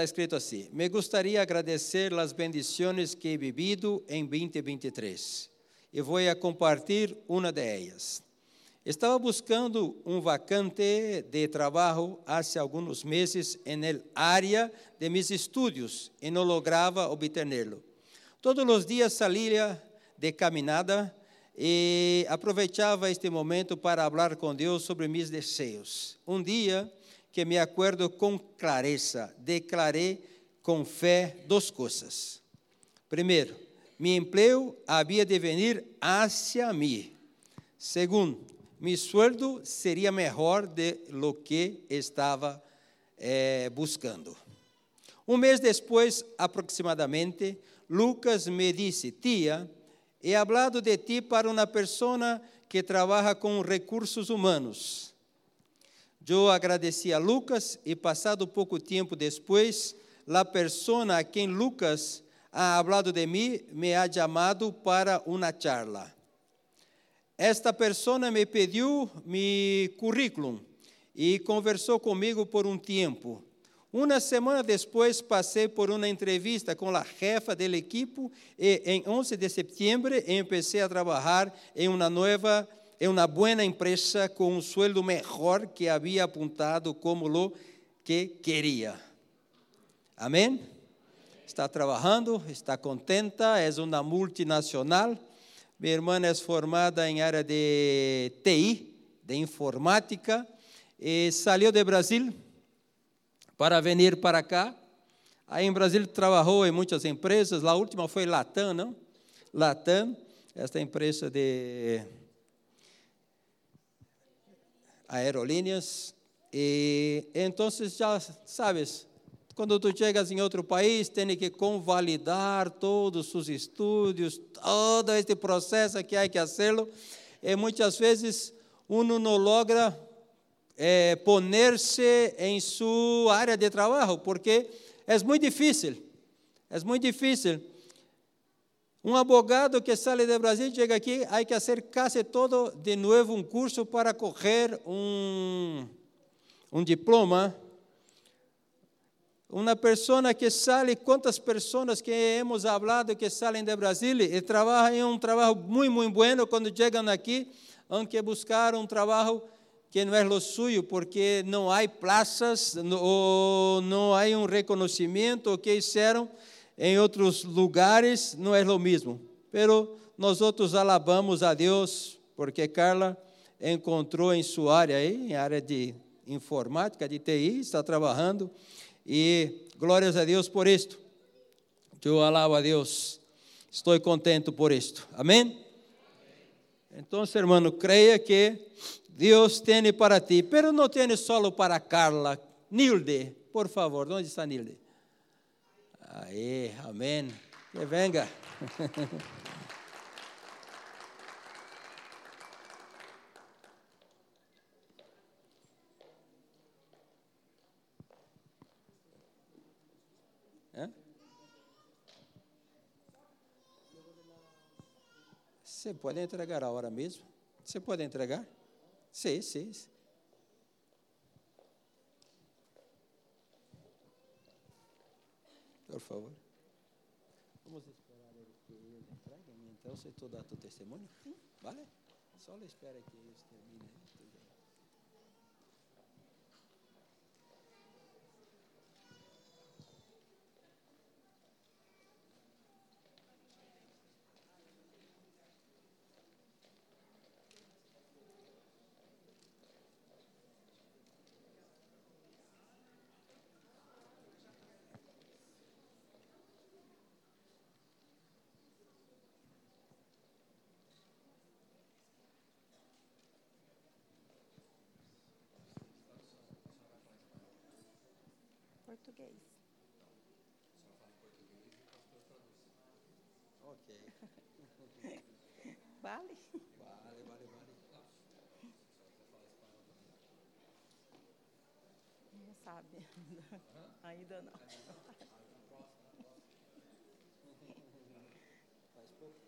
Está escrito assim: Me gostaria agradecer as bendições que he vivido em 2023 e vou compartilhar uma de elas. Estava buscando um vacante de trabalho há alguns meses na área de mis estudos e não lograva obtê-lo. Todos os dias saía de caminhada e aproveitava este momento para falar com Deus sobre meus desejos. Um dia que me acordo com clareza, declarei com fé duas coisas. Primeiro, meu emprego havia de vir hacia mim. Segundo, meu sueldo seria melhor de lo que estava eh, buscando. Um mês depois, aproximadamente, Lucas me disse: Tia, he hablado de ti para uma pessoa que trabalha com recursos humanos. Eu agradeci a Lucas e, passado pouco tempo depois, a pessoa a quem Lucas ha hablado de mim me ha chamado para uma charla. Esta pessoa me pediu meu currículo e conversou comigo por um tempo. Uma semana depois, passei por uma entrevista com a jefa do equipo e, em 11 de setembro, comecei a trabalhar em uma nova, em uma boa empresa com um sueldo melhor que havia apontado como lo que queria. Amém? Está trabalhando, está contenta, é uma multinacional minha irmã é formada em área de TI, de informática, e saiu de Brasil para vir para cá. Aí em Brasil trabalhou em muitas empresas, a última foi Latam, não? Latam, esta empresa de aerolíneas. E então já sabes, quando tu chegas em outro país, tem que convalidar todos os estudos, todo este processo que há que fazê-lo. E muitas vezes uno não logra é, poner-se em sua área de trabalho, porque é muito difícil. É muito difícil. Um advogado que sai do Brasil chega aqui, há que fazer quase todo de novo um curso para correr um, um diploma. Uma pessoa que sai, quantas pessoas que hemos hablado que saem de Brasil? E trabalham em um trabalho muito, muito bueno, quando chegam aqui, há que buscar um trabalho que não é o suyo, porque não há plazas, ou não há um reconhecimento, o que fizeram em outros lugares não é o mesmo. Pero nós outros alabamos a Deus, porque Carla encontrou em sua área, em área de informática, de TI, está trabalhando, e glórias a Deus por isto. Eu alabo a Deus. Estou contente por isto. Amém? Então, irmão, creia que Deus tem para ti, pero não tem só para Carla. Nilde, por favor, onde está Nilde? Aí, amém. Que venga. Você pode entregar a hora mesmo? Você pode entregar? Sim, sim. Por favor. Vamos esperar ele que eles entreguem, então, se tu dá teu testemunho? Sim. Vale? Só espera que eles terminem. Português. Ok. vale? Vale, vale, vale. Não sabe ainda. Ainda não. Faz pouco?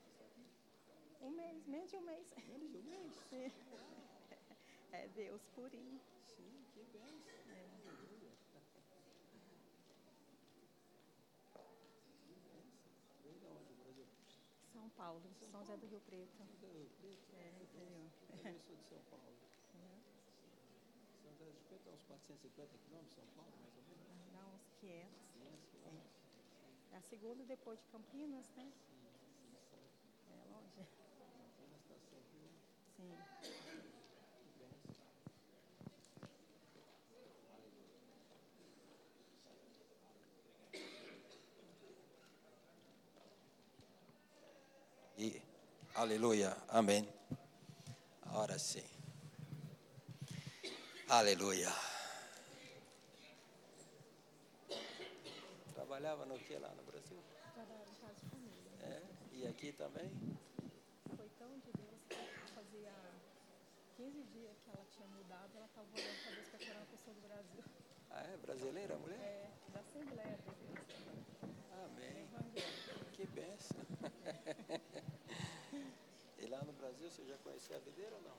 Um mês, menos de um mês. Menos de um mês? Sim. É Deus purinho. Sim, que bem. É. São Paulo, São José do Rio Preto. É, interior. Eu sou de São Paulo. São José do Preto é uns 450 quilômetros, São Paulo, mais ou menos. Dá uns 500. É a segunda depois de Campinas, né? É longe. Sim. E, aleluia, amém. Agora sim. Aleluia. Trabalhava no que lá no Brasil? Trabalhava em casa de família. É, e aqui também? Foi tão de Deus que fazia 15 dias que ela tinha mudado, ela estava orando para Deus para tirar uma pessoa do Brasil. Ah, é brasileira a mulher? É, da Assembleia de Deus. Amém. Evangélica. Que benção. e lá no Brasil você já conhecia a videira ou não?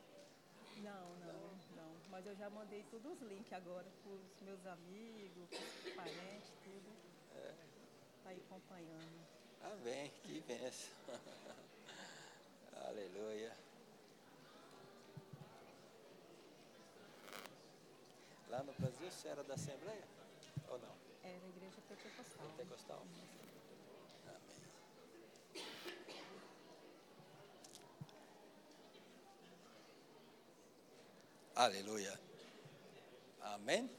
Não, não, não. Mas eu já mandei todos os links agora para os meus amigos, pros parentes, tudo. Está aí acompanhando. Amém. Que benção. Aleluia. Lá no Brasil você era da Assembleia? Ou não? Era a igreja pentecostal. Pentecostal? Aleluia. Amém.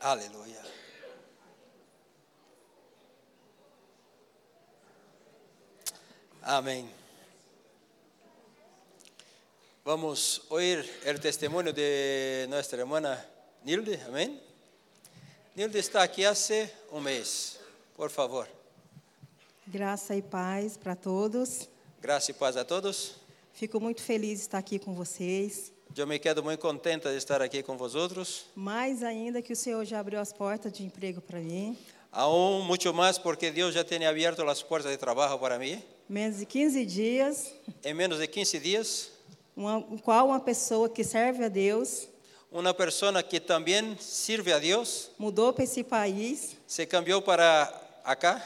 Aleluia. Amém. Vamos oír el testimonio de nuestra hermana Nilde. Amén. Nilde está aqui hace um mês. Por favor. Graça e paz para todos. Graça e paz a todos. Fico muito feliz de estar aqui com vocês. Eu me quedo muito contenta de estar aqui com vosotros. Mais ainda que o Senhor já abriu as portas de emprego para mim. Aún mucho más porque Deus já tem abierto as portas de trabalho para mim. Menos de 15 dias, Em menos de 15 dias, uma, um qual uma pessoa que serve a Deus. Uma pessoa que também sirve a Deus. Mudou para esse país, se cambiou para acá.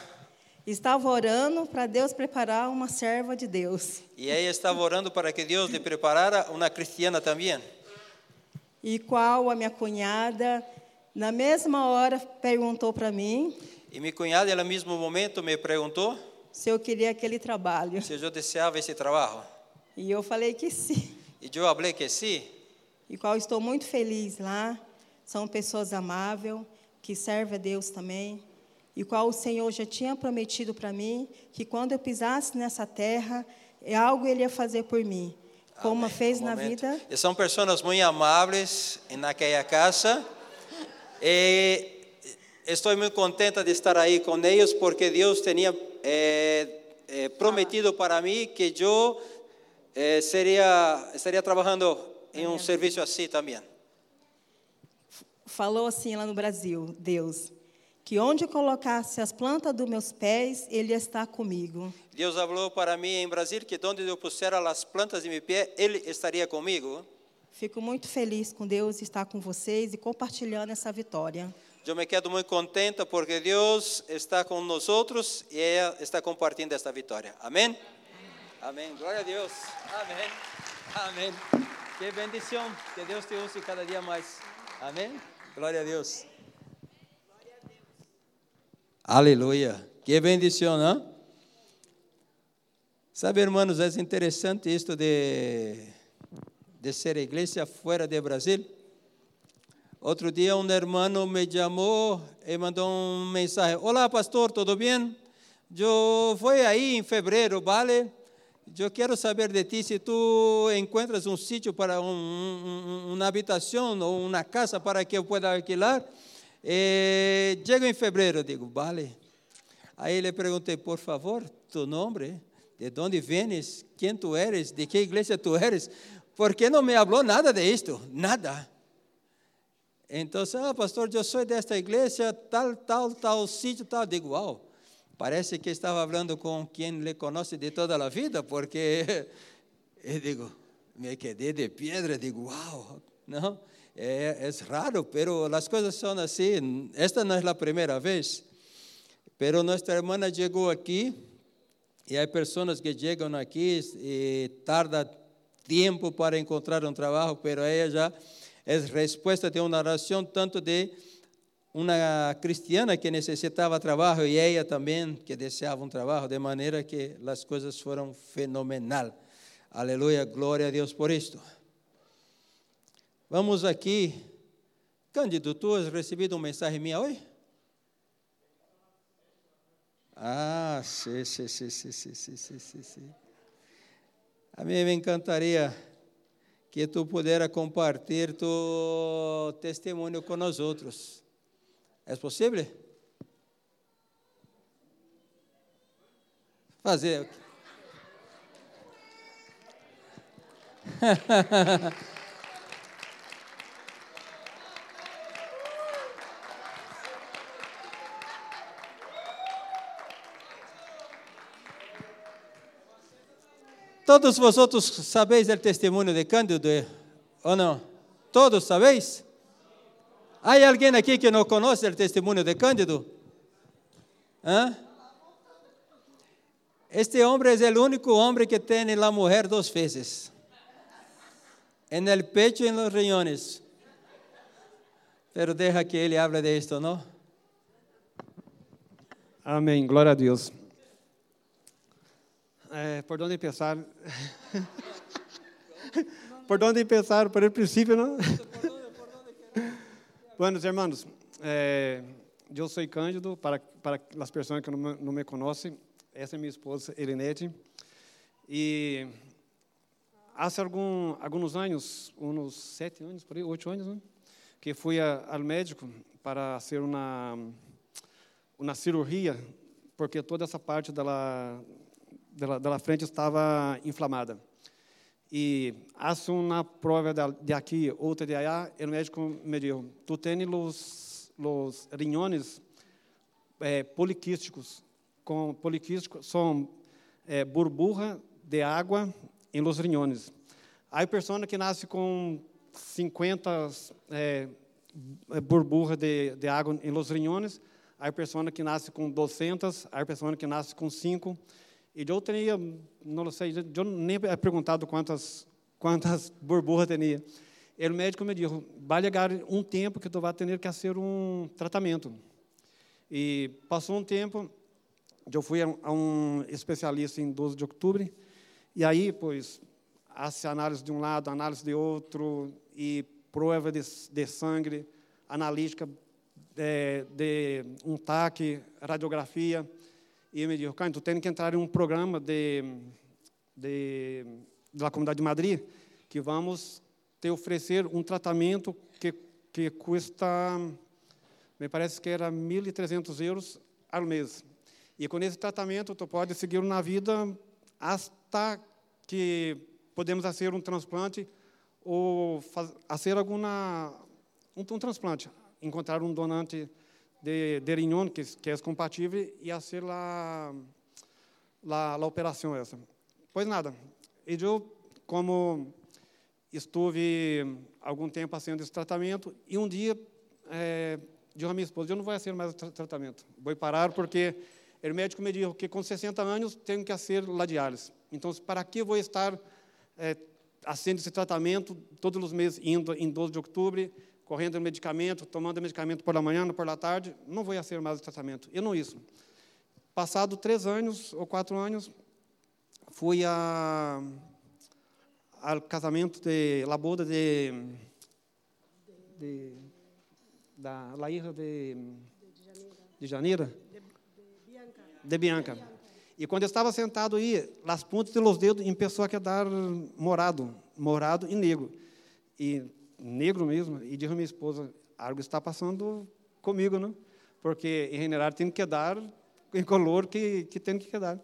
Estava orando para Deus preparar uma serva de Deus. e ela estava orando para que Deus lhe preparara uma cristiana também. E qual a minha cunhada, na mesma hora, perguntou para mim. E minha cunhada, no mesmo momento, me perguntou se eu queria aquele trabalho. se eu desejava esse trabalho. E eu falei que sim. E eu falei que sim. E qual estou muito feliz lá. São pessoas amáveis, que servem a Deus também. E qual o Senhor já tinha prometido para mim que quando eu pisasse nessa terra, é algo Ele ia fazer por mim. Como Amém. fez Um na vida. E são pessoas muito amáveis naquela casa. E estou muito contenta de estar aí com eles porque Deus tinha eh, eh, prometido para mim que eu eh, seria estaria trabalhando em um serviço assim também. Falou assim lá no Brasil, Deus, que onde colocasse as plantas dos meus pés, Ele está comigo. Deus falou para mim em Brasil que onde eu pusiera as plantas de meu pé, Ele estaria comigo. Fico muito feliz com Deus estar com vocês e compartilhando essa vitória. Eu me quedo muito contenta porque Deus está com nós outros e ela está compartilhando esta vitória. Amém? Amém. Glória a Deus. Amém. Amém. Que bendição. Que Deus te use cada dia mais. Amém. Glória a Deus. Aleluia. Que bendição, não? Sabe, hermanos, é interessante isto de, de ser igreja fora de Brasil. Outro dia um irmão me chamou e mandou um mensagem. Olá, pastor, tudo bem? Eu fui aí em fevereiro, vale? Eu quero saber de ti se tu encontras um sítio para um, um, uma habitação ou uma casa para que eu pueda alquilar. E chego em fevereiro, digo, vale. Aí le perguntei, por favor, tu nome, de onde vienes, quem tu eres, de que igreja tu eres, porque não me falou nada de isto, nada. Então, ah, pastor, eu sou desta igreja, tal, tal, tal sítio, tal. Digo, uau, parece que estava falando com quem lhe conhece de toda a vida, porque, eu digo, me quedei de pedra, digo, uau, não, é, é raro, mas as coisas são assim. Esta não é a primeira vez, mas nossa irmã chegou aqui, e há pessoas que chegam aqui e tarda tempo para encontrar um trabalho, mas ela já é resposta de uma oração tanto de uma cristiana que necessitava trabalho e ela também que desejava um trabalho, de maneira que as coisas foram fenomenal. Aleluia, glória a Deus por isto. Vamos aqui. Cândido, tu has recebido um mensagem minha hoje? Ah, sim, sim, sim, sim, sim, sim, sim. A mim me encantaria que tu pudera compartilhar tu testemunho com nós outros. É possível? Fazer. Todos vosotros sabéis del testemunho de Cândido, ou não? Todos sabéis? Há alguém aqui que não conhece o testemunho de Cândido? ¿Ah? Este homem é o único homem que tem a mulher duas vezes. En el pecho e en los riñones. Pero deja que ele hable de esto, ¿no? Amém, glória a Deus. É, por onde pensar? por onde pensar? Por el princípio, não? Buenos hermanos, é, eu sou Cândido, para, para as pessoas que não, não me conhecem, essa é minha esposa, Elinete, e há algum, alguns anos, uns sete anos, por aí, oito anos, né? que fui a, ao médico para fazer uma, uma cirurgia, porque toda essa parte dela dela, dela frente estava inflamada. E hace uma prova de aqui, outra de allá, o médico me disse, tu tens os, os riñones é, poliquísticos. Com poliquísticos são é, burbuja de água em los riñones. Há pessoas que nascem com 50 é, burbujas de, de água em los riñones, há pessoas que nascem com 200, há pessoas que nascem com 5. E eu tinha, não sei, eu nem he perguntado quantas quantas burbujas tinha. E o médico me disse, vai chegar um tempo que tu vai ter que fazer um tratamento. E passou um tempo, eu fui a um especialista em 12 de outubro, e aí, pois, análise de um lado, análise de outro, e prova de, de sangue, analítica de, de um TAC, radiografia, e me disse, Caio, tu tem que entrar em um programa de, de, da Comunidade de Madrid, que vamos te oferecer um tratamento que, que custa, me parece que era 1.300 euros ao mês. E com esse tratamento, tu pode seguir na vida hasta que podemos fazer um transplante ou fazer alguma um, um transplante, encontrar um donante de, de que, que é compatível e a, a, a operação essa. Pois nada, e eu, como estive algum tempo fazendo esse tratamento, e um dia, é, disse a minha esposa, eu não vou fazer mais o tra tratamento, vou parar porque o médico me disse que com 60 anos tenho que fazer la diálise. Então, para que vou estar é, fazendo esse tratamento todos os meses, indo em 12 de outubro, correndo medicamento, tomando medicamento por la manhã, por la tarde, não vou fazer mais o tratamento. E não isso. Passado três anos ou quatro anos, fui a, ao casamento de la boda de, de da la hija de de Janeiro, de Bianca. E quando eu estava sentado aí, as pontas dos dedos começou a quedar morado, morado e negro. E negro mesmo, e disse a minha esposa, algo está passando comigo, não? Porque em general tem que dar em color que, que tem que quedar.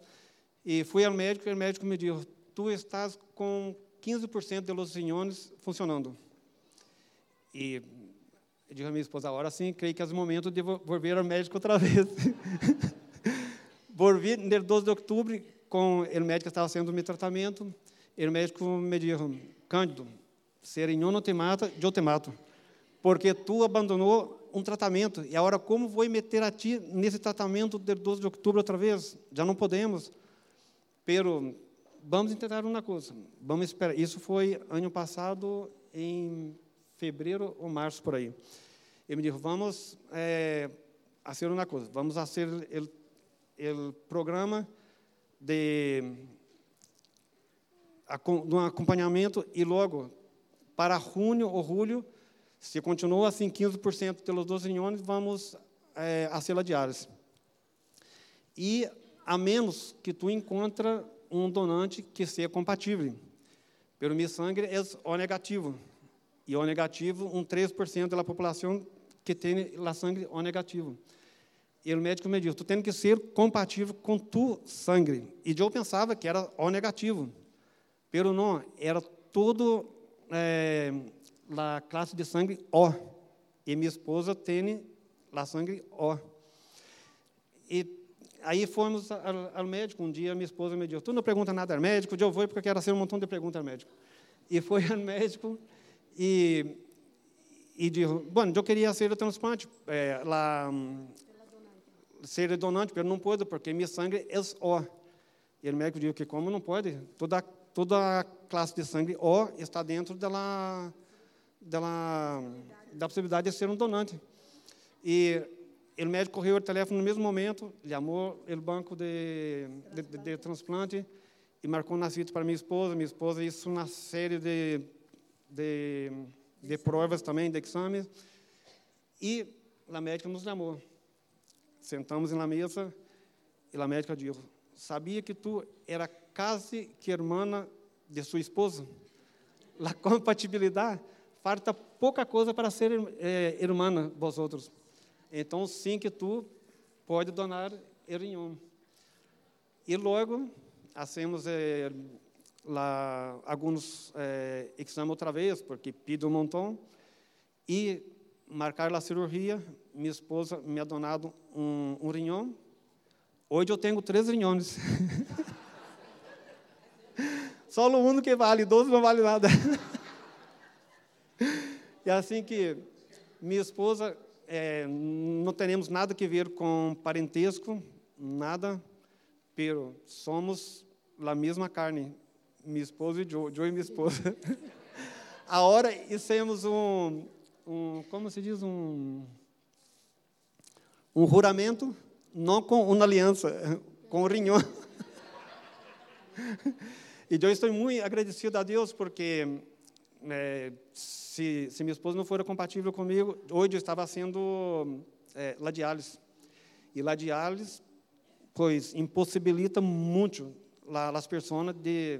E fui ao médico, e o médico me disse, tu estás com 15% de los riñones funcionando. E Eu digo a minha esposa, agora sim, creio que é o momento de volver ao médico outra vez. Volvi no 12 de outubro com o médico que estava fazendo meu tratamento. O médico me disse, Cândido, serenho não te mata, eu te mato. Porque tu abandonou um tratamento. E agora, como vou meter a ti nesse tratamento do 12 de outubro outra vez? Já não podemos. Pero, vamos tentar uma coisa. Vamos esperar. Isso foi ano passado, em fevereiro ou março, por aí. Ele me disse, vamos é, fazer uma coisa. Vamos fazer o programa de, de um acompanhamento e logo, para junho ou julho, se continua assim 15% pelos 12 reuniões, vamos é, a cela. E a menos que tu encontra um donante que seja compatível. Pelo meu sangue é O negativo. E O negativo, um 3% da população que tem lá sangue O negativo. E o médico me disse, tu tem que ser compatível com tu sangue. E eu pensava que era O negativo. Pero não, era todo é, a classe de sangue O. E minha esposa tem a sangue O. E aí fomos ao, médico. Um dia minha esposa me disse: Tu não pergunta nada ao médico? Eu vou porque quero fazer um montão de perguntas ao médico. E foi ao médico e, e disse: Bom, eu queria ser o transplante. É, lá, ser donante, mas não pode porque meu sangue é O. E o médico disse que como não pode? Toda toda classe de sangue O está dentro dela dela, da possibilidade de ser um donante. E o médico correu o telefone no mesmo momento, chamou o banco de, de, de, de transplante e marcou na cita para minha esposa. Minha esposa isso uma série de, de, de provas também, de exames. E a médica nos chamou. Sentamos na mesa e a médica disse: Sabia que tu era quase que irmã de sua esposa? A compatibilidade falta pouca coisa para ser é, irmã vós outros. Então, sim que tu pode donar erinhom. E logo, hacemos lá alguns é, exames outra vez, porque pido um montão, e marcar a cirurgia, minha esposa me ha donado um, um rinhão. Hoje eu tenho três rinhões. Só o mundo que vale, 12 não vale nada. E assim que minha esposa, é, não teremos nada que ver com parentesco, nada, pero somos a mesma carne, minha esposa e Joe, Joe e minha esposa. A hora hicimos um, um, como se diz, um, um juramento, não com uma aliança, com o rinhão. E eu estou muito agradecido a Deus porque é, se, se, minha esposa não for compatível comigo, hoje eu estava sendo é. E ladiales, pois, impossibilita muito as pessoas de,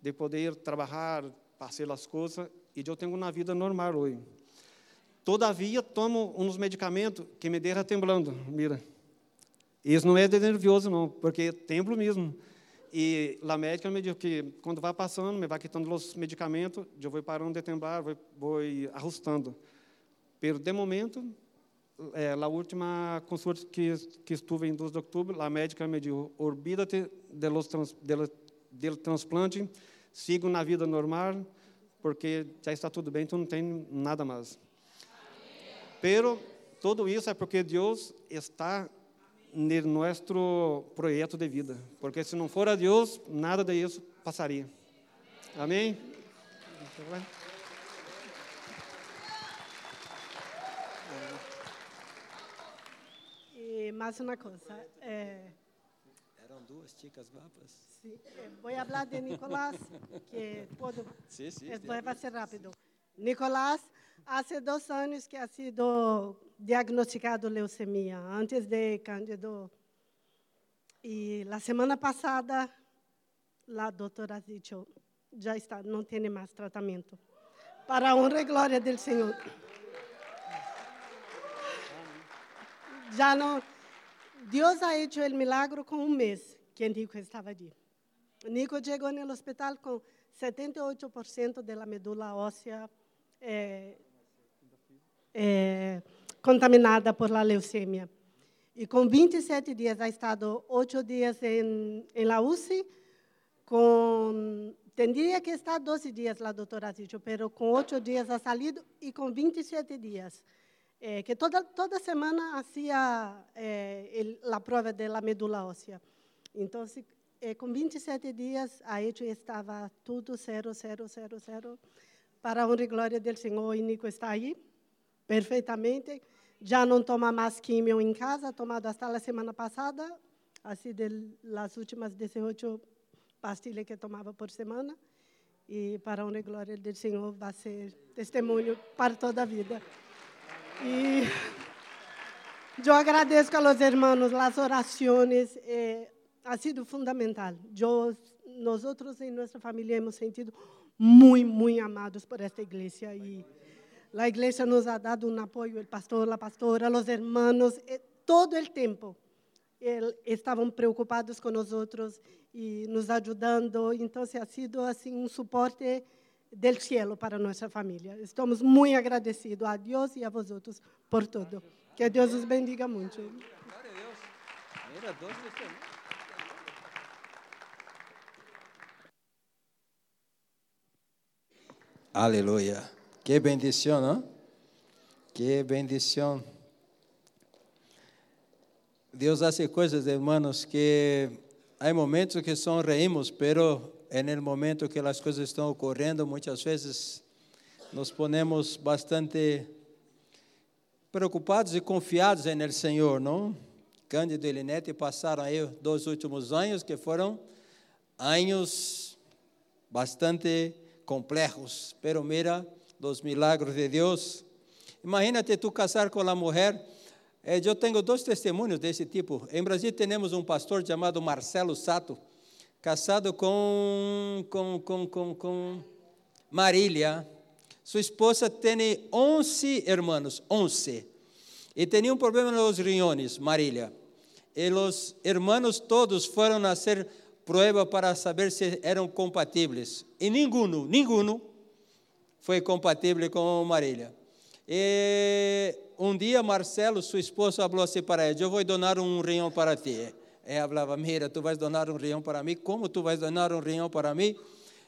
de poder trabalhar, fazer as coisas, e eu tenho uma vida normal hoje. Todavia, tomo uns medicamentos que me deixam temblando, mira. Isso não é de nervioso, não, porque temblo mesmo. E a médica me disse que quando vai passando, me vai quitando os medicamentos, eu vou parando de temblar, vou, vou ajustando. Pero de momento, é, a última consulta que, que estive em 2 de outubro, a médica me disse: olvídate de trans, de, transplante, siga na vida normal, porque já está tudo bem, tu não tem nada mais. Pero tudo isso é porque Deus está no nosso projeto de vida, porque se não for a Deus, nada de isso passaria. Amém? E mais uma coisa. É... Eram duas chicas guapas. Sim. Eh, vou falar de Nicolás, que pode. Sim, sim. Vai ser rápido. Nicolás, há dois anos que ha sido diagnosticado leucemia, antes de Cândido. E na semana passada, a doutora disse, já está, não tem mais tratamento. Para honra e glória do Senhor. Já não. Deus ha hecho o milagre com um mês que Nico estava ali. Nico chegou no hospital com 78% da medula óssea eh, é, contaminada por la leucemia. E com 27 dias, ha estado oito dias em, em la UCI, com Tendria que estar 12 dias lá, doutora Tito, mas com 8 dias ha salido e com 27 dias. Eh, que toda, toda semana fazia eh, a prova da medula óssea. Então, eh, com 27 dias, a hecho estava tudo zero, zero, zero, zero. Para a honra e glória do Senhor, e Nico está aí, perfeitamente. Já não toma mais químio em casa, tomado até a semana passada, assim, das últimas 18 pastilha que tomava por semana. E para a honra e glória do Senhor vai ser testemunho para toda a vida. E eu agradeço aos irmãos, as orações, eh, ha sido fundamental. Eu, nós outros em nossa família hemos sentido muito, muito amados por esta igreja e a igreja nos ha dado um apoio, o pastor, a pastora, os eh, todo o tempo. estavam preocupados com nós e nos ajudando. Então, se ha sido assim um suporte del cielo para nossa família. Estamos muito agradecidos a Deus e a vosotros por tudo. Que Deus os bendiga muito. Aleluia. Que bendição, não? Que bendição. Deus faz coisas, irmãos, que há momentos que sonreímos, pero en el momento que as coisas estão ocorrendo, muitas vezes nos ponemos bastante preocupados e confiados el Senhor, não? Cândido e Linete passaram aí dois últimos anos que foram anos bastante complejos, pero mira os milagros de Deus. Imagínate tu casar com a mulher é, eu tenho dois testemunhos desse tipo. Em Brasil temos um pastor chamado Marcelo Sato, casado com, com, com, com, com Marília. Sua esposa tem 11 irmãos, 11. E tinha um problema nos riñones, Marília. E os irmãos todos foram fazer prova para saber se eram compatíveis. E nenhum, nenhum foi compatível com Marília. E um dia Marcelo, sua esposa, falou assim para ele: Eu vou donar um rião para ti. Ela falava: Mira, tu vais donar um rião para mim? Como tu vais donar um rião para mim?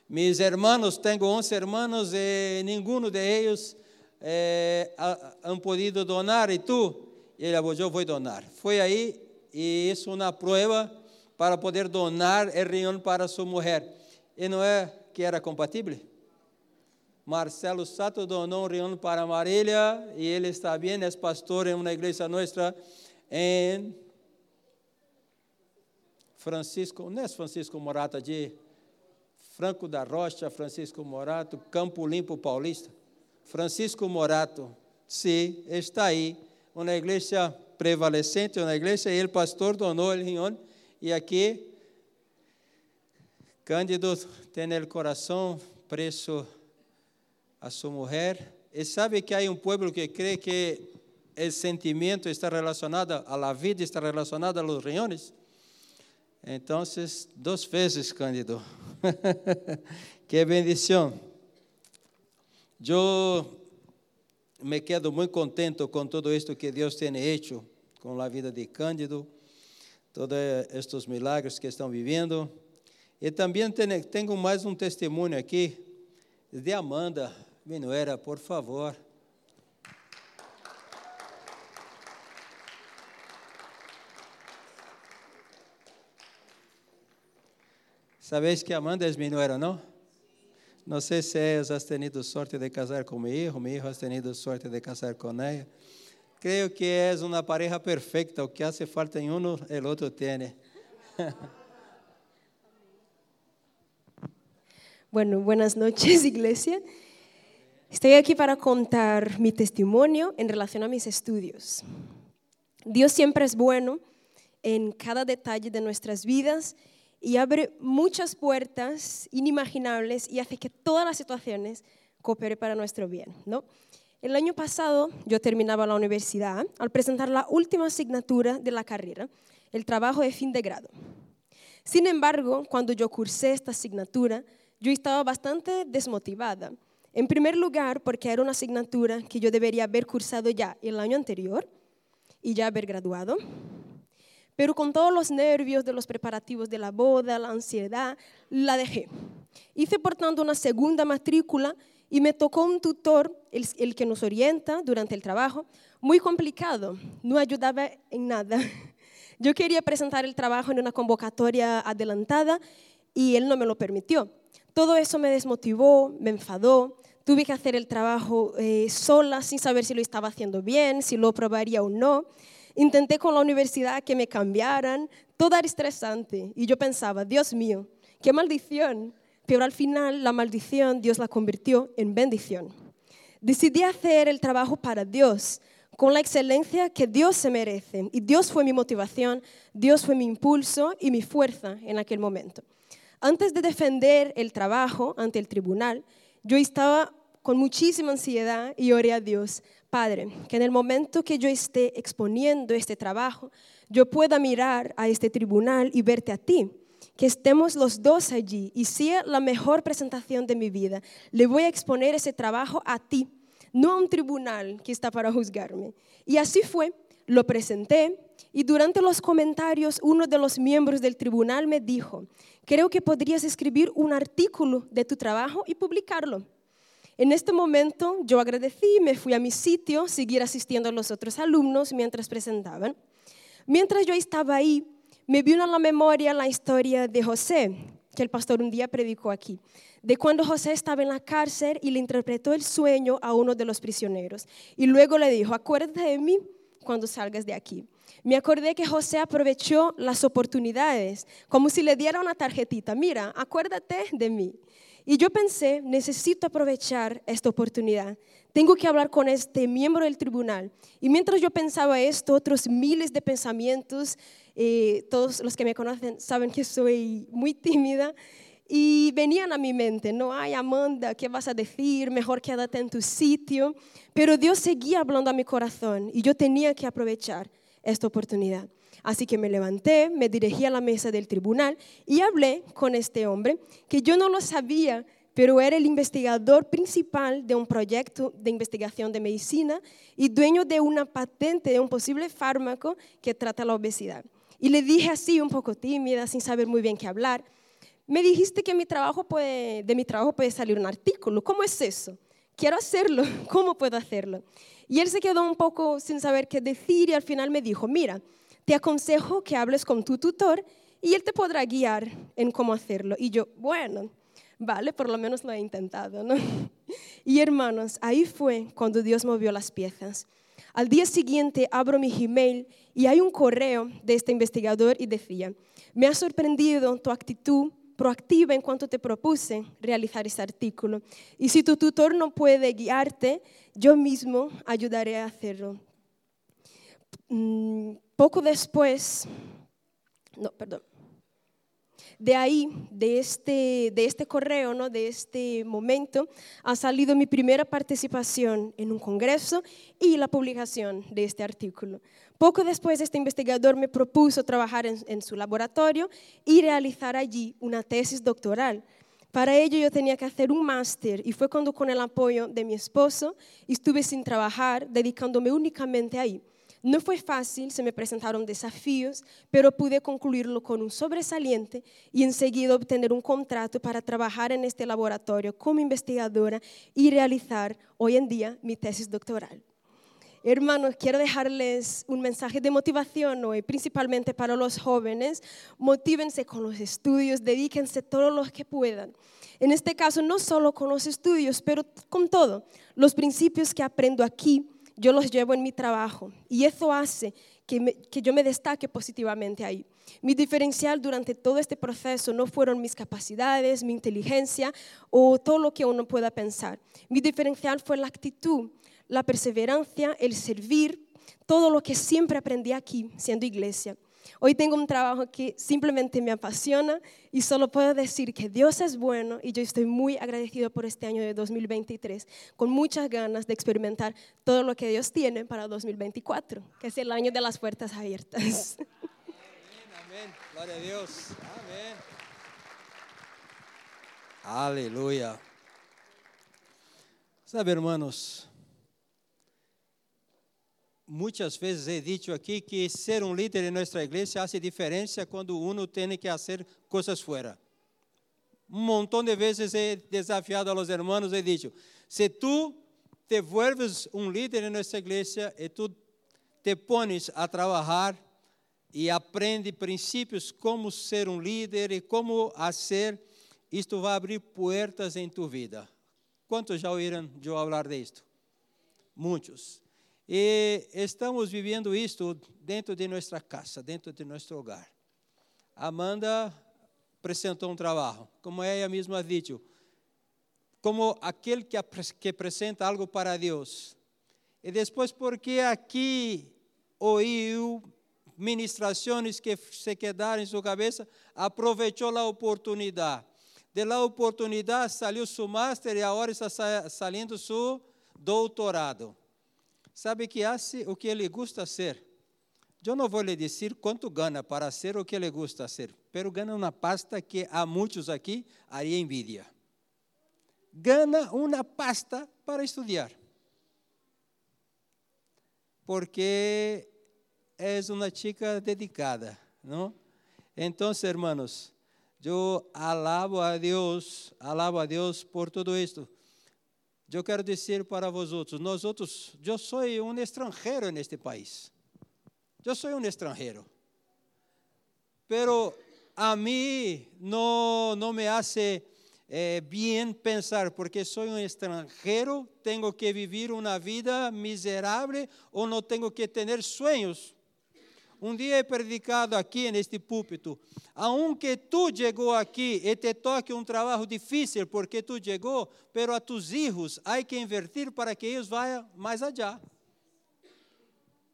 Mis irmãos, tenho 11 irmãos e nenhum de eles eh, han podido donar, e tu? Ele falou: Eu vou donar. Foi aí e isso uma prova para poder donar o rião para sua mulher. E não é que era compatível? Marcelo Sato donou um rião para Marília e ele está bem, é pastor em uma igreja nossa em Francisco, não é Francisco Morato, de Franco da Rocha, Francisco Morato, Campo Limpo Paulista. Francisco Morato, sim, está aí, uma igreja prevalecente, uma igreja, e ele pastor donou o rião, e aqui, Cândido tem o coração preso a sua mulher. E sabe que há um povo que crê que o sentimento está relacionado la vida, está relacionado a los riñones. Então, duas vezes, Cândido. que bendição. Eu me quedo muito contente com tudo isto que Deus tem feito com a vida de Cândido, todos estes milagres que estão vivendo. E também tenho mais um testemunho aqui de Amanda. Minuera, por favor. Sabes que Amanda é minuera, não? Não sei se has tenido sorte de casar com meu hijo, meu hijo has tenido sorte de casar com ela. Creio que é uma pareja perfeita, o que hace falta em um, o outro tem. Bueno, buenas noches, iglesia. Estoy aquí para contar mi testimonio en relación a mis estudios. Dios siempre es bueno en cada detalle de nuestras vidas y abre muchas puertas inimaginables y hace que todas las situaciones cooperen para nuestro bien. ¿no? El año pasado yo terminaba la universidad al presentar la última asignatura de la carrera, el trabajo de fin de grado. Sin embargo, cuando yo cursé esta asignatura, yo estaba bastante desmotivada En primer lugar, porque era una asignatura que yo debería haber cursado ya el año anterior y ya haber graduado. Pero con todos los nervios de los preparativos de la boda, la ansiedad, la dejé. Hice por tanto una segunda matrícula y me tocó un tutor, el, que nos orienta durante el trabajo, muy complicado, no ayudaba en nada. Yo quería presentar el trabajo en una convocatoria adelantada y él no me lo permitió. Todo eso me desmotivó, me enfadó, tuve que hacer el trabajo eh, sola sin saber si lo estaba haciendo bien, si lo probaría o no. Intenté con la universidad que me cambiaran, todo era estresante. Y yo pensaba, Dios mío, qué maldición. Pero al final la maldición Dios la convirtió en bendición. Decidí hacer el trabajo para Dios, con la excelencia que Dios se merece. Y Dios fue mi motivación, Dios fue mi impulso y mi fuerza en aquel momento. Antes de defender el trabajo ante el tribunal, yo estaba con muchísima ansiedad y oré a Dios, Padre, que en el momento que yo esté exponiendo este trabajo, yo pueda mirar a este tribunal y verte a ti, que estemos los dos allí y sea la mejor presentación de mi vida. Le voy a exponer ese trabajo a ti, no a un tribunal que está para juzgarme. Y así fue, lo presenté y durante los comentarios uno de los miembros del tribunal me dijo, creo que podrías escribir un artículo de tu trabajo y publicarlo. En este momento yo agradecí, me fui a mi sitio, seguir asistiendo a los otros alumnos mientras presentaban. Mientras yo estaba ahí, me vino a la memoria la historia de José, que el pastor un día predicó aquí, de cuando José estaba en la cárcel y le interpretó el sueño a uno de los prisioneros. Y luego le dijo, acuérdate de mí cuando salgas de aquí. Me acordé que José aprovechó las oportunidades, como si le diera una tarjetita, mira, acuérdate de mí. Y yo pensé, necesito aprovechar esta oportunidad. Tengo que hablar con este miembro del tribunal. Y mientras yo pensaba esto, otros miles de pensamientos, eh, todos los que me conocen saben que soy muy tímida, y venían a mi mente, no, ay Amanda, ¿qué vas a decir? Mejor quédate en tu sitio. Pero Dios seguía hablando a mi corazón y yo tenía que aprovechar esta oportunidad. Así que me levanté, me dirigí a la mesa del tribunal y hablé con este hombre, que yo no lo sabía, pero era el investigador principal de un proyecto de investigación de medicina y dueño de una patente de un posible fármaco que trata la obesidad. Y le dije así, un poco tímida, sin saber muy bien qué hablar, me dijiste que mi trabajo puede, de mi trabajo puede salir un artículo. ¿Cómo es eso? Quiero hacerlo. ¿Cómo puedo hacerlo? Y él se quedó un poco sin saber qué decir y al final me dijo, mira, te aconsejo que hables con tu tutor y él te podrá guiar en cómo hacerlo. Y yo, bueno, vale, por lo menos lo he intentado. Y hermanos, ahí fue cuando Dios movió las piezas. Al día siguiente abro mi Gmail y hay un correo de este investigador y decía, me ha sorprendido tu actitud proactiva en cuanto te propuse realizar ese artículo. Y si tu tutor no puede guiarte, yo mismo ayudaré a hacerlo. Mm, poco después, no, perdón, de ahí, de este, de este correo, ¿no? de este momento, ha salido mi primera participación en un congreso y la publicación de este artículo. Poco después, este investigador me propuso trabajar en, su laboratorio y realizar allí una tesis doctoral. Para ello yo tenía que hacer un máster y fue cuando con el apoyo de mi esposo estuve sin trabajar, dedicándome únicamente ahí. No fue fácil, se me presentaron desafíos, pero pude concluirlo con un sobresaliente y enseguida obtener un contrato para trabajar en este laboratorio como investigadora y realizar hoy en día mi tesis doctoral. Hermanos, quiero dejarles un mensaje de motivación hoy, principalmente para los jóvenes. Motívense con los estudios, dedíquense todo lo que puedan. En este caso, no solo con los estudios, pero con todo. Los principios que aprendo aquí yo los llevo en mi trabajo y eso hace que, que, yo me destaque positivamente ahí. Mi diferencial durante todo este proceso no fueron mis capacidades, mi inteligencia o todo lo que uno pueda pensar. Mi diferencial fue la actitud, la perseverancia, el servir, todo lo que siempre aprendí aquí siendo iglesia. Hoy tengo un trabajo que simplemente me apasiona y solo puedo decir que Dios es bueno y yo estoy muy agradecido por este año de 2023, con muchas ganas de experimentar todo lo que Dios tiene para 2024, que es el año de las puertas abiertas. Amén, amén. Gloria a Dios. Amén. Aleluya. Sabe, hermanos, muitas vezes he dicho aqui que ser um líder em nossa igreja faz diferença quando uno tem que fazer coisas fora. Um montão de vezes he desafiado a los hermanos, he dicho, se tu te vuelves um líder em nossa igreja e tu te pones a trabalhar e aprende princípios como ser um líder e como fazer, isto vai abrir portas em tu vida. Quantos já ouviram eu falar disto? Muitos. E estamos vivendo isto dentro de nossa casa, dentro de nosso hogar. Amanda apresentou um trabalho, como ela mesma disse, como aquele que, que apresenta algo para Deus. E depois, porque aqui ouviu ministrações que se quedaram em sua cabeça, aproveitou a oportunidade de la oportunidade saiu seu master e agora está saindo seu doutorado. Sabe que hace o que ele gusta ser? Eu não vou lhe dizer quanto ganha para ser o que ele gusta ser, pero ganha uma pasta que a muitos aqui haria envidia. Ganha uma pasta para estudar. Porque é uma chica dedicada, não? Então, hermanos, eu alabo a Deus, alabo a Deus por tudo isto. Eu quero dizer para vós outros, nós outros, eu sou um estrangeiro neste país. Eu sou um estrangeiro. Pero a mim não, não me hace eh, bem pensar, porque sou um estrangeiro, tenho que viver uma vida miserável ou não tenho que ter sonhos um dia he predicado aqui neste púlpito, aunque tu chegou aqui e te toque um trabalho difícil porque tu chegou, pero a tus hijos há que invertir para que eles vayam mais allá.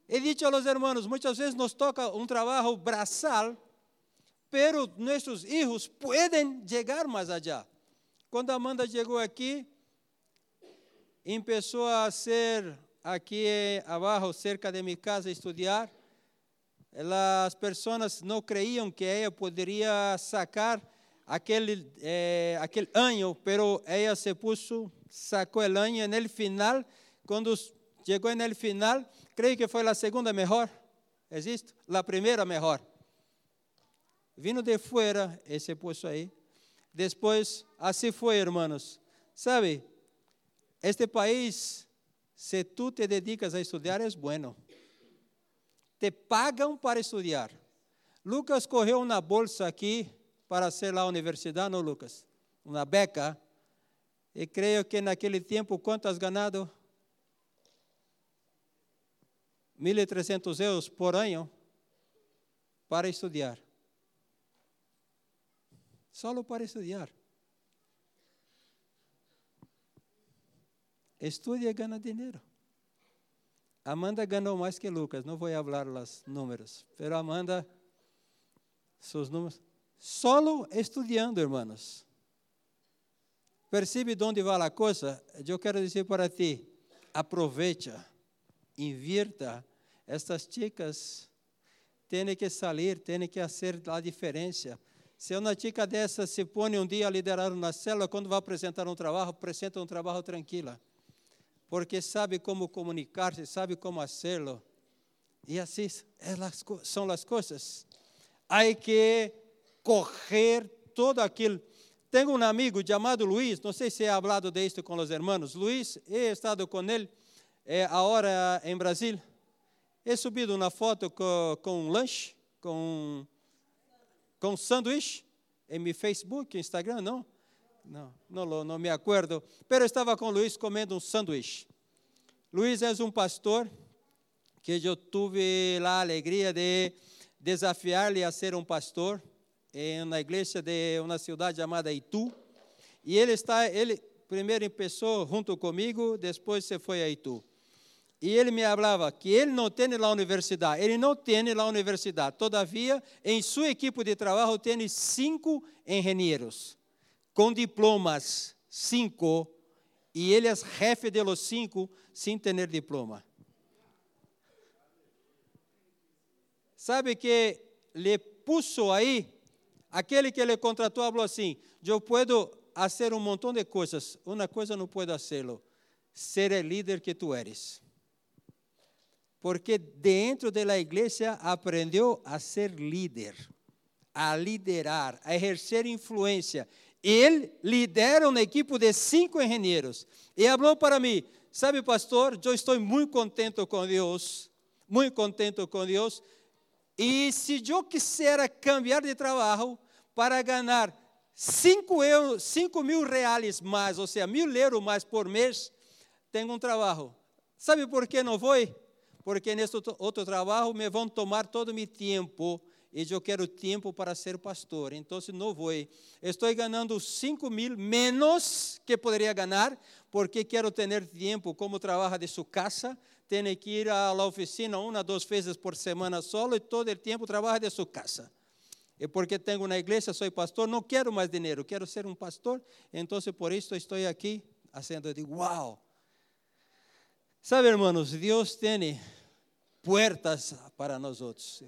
He dicho a los hermanos, muitas vezes nos toca um trabalho braçal, pero nossos hijos podem chegar mais allá. Quando Amanda chegou aqui, começou a ser aqui abaixo, cerca de minha casa, estudar as pessoas não creiam que ela poderia sacar aquele eh, aquele ano, pero ela se puso, sacou o ano no final, quando chegou no final, creio que foi a segunda melhor, existe? A primeira melhor. Vino de fora e se aí. Depois, assim foi, irmãos. Sabe, este país, se tu te dedicas a estudar, é bueno te pagam para estudar. Lucas correu uma bolsa aqui para ser lá a universidade, não, Lucas? Uma beca. E creio que naquele tempo, quanto has ganhado? 1.300 euros por ano para estudar. Só para estudar. Estude e ganha dinheiro. Amanda ganhou mais que Lucas, não vou falar os números, mas Amanda, seus números, solo estudando, irmãos. Percebe de onde vai a coisa? Eu quero dizer para ti, aproveita, invirta, estas chicas têm que sair, têm que fazer a diferença. Se uma chica dessa se põe um dia a liderar uma célula, quando vai apresentar um trabalho, apresenta um trabalho tranquila porque sabe como comunicar-se, sabe como hacerlo. E assim são as coisas. Há que correr todo aquilo. Tenho um amigo chamado Luiz, não sei se he hablado de isto com os irmãos. Luiz, he estado com ele eh, agora em Brasil. He subido uma foto com, com um lanche, com, com um sanduíche, em meu Facebook, Instagram, não? Não, não, não me acuerdo, pero estava com Luiz comendo um sanduíche. Luiz é um pastor que eu tive a alegria de desafiar-lhe a ser um pastor em uma igreja de uma cidade chamada Itu. E ele está, ele primeiro começou junto comigo, depois se foi a Itu. E ele me falava que ele não tem lá universidade, ele não tem lá universidade. Todavia, em sua equipe de trabalho tem cinco engenheiros com diplomas, cinco, e ele é jefe de los cinco sem ter diploma. Sabe que lhe puso aí, aquele que ele contratou falou assim: Eu posso fazer um montão de coisas, uma coisa não posso fazê-lo, ser o líder que tu eres. Porque dentro da igreja aprendeu a ser líder, a liderar, a exercer influência. Ele lidera uma equipe de cinco engenheiros. E falou para mim: Sabe, pastor, eu estou muito contente com Deus, muito contente com Deus. E se eu quiser cambiar de trabalho para ganhar 5, euros, 5 mil reais mais, ou seja, mil euros mais por mês, tenho um trabalho. Sabe por que não vou? Porque nesse outro trabalho me vão tomar todo o meu tempo e eu quero tempo para ser pastor. Então, não vou. Estou ganhando 5 mil menos que poderia ganhar, porque quero ter tempo, como trabalha de sua casa, tenho que ir à oficina uma, duas vezes por semana solo e todo o tempo trabalha de sua casa. E porque tenho na igreja, sou pastor, não quero mais dinheiro, quero ser um pastor, então por isso estou aqui, fazendo, digo, uau. Sabe, irmãos, Deus tem puertas para nós outros.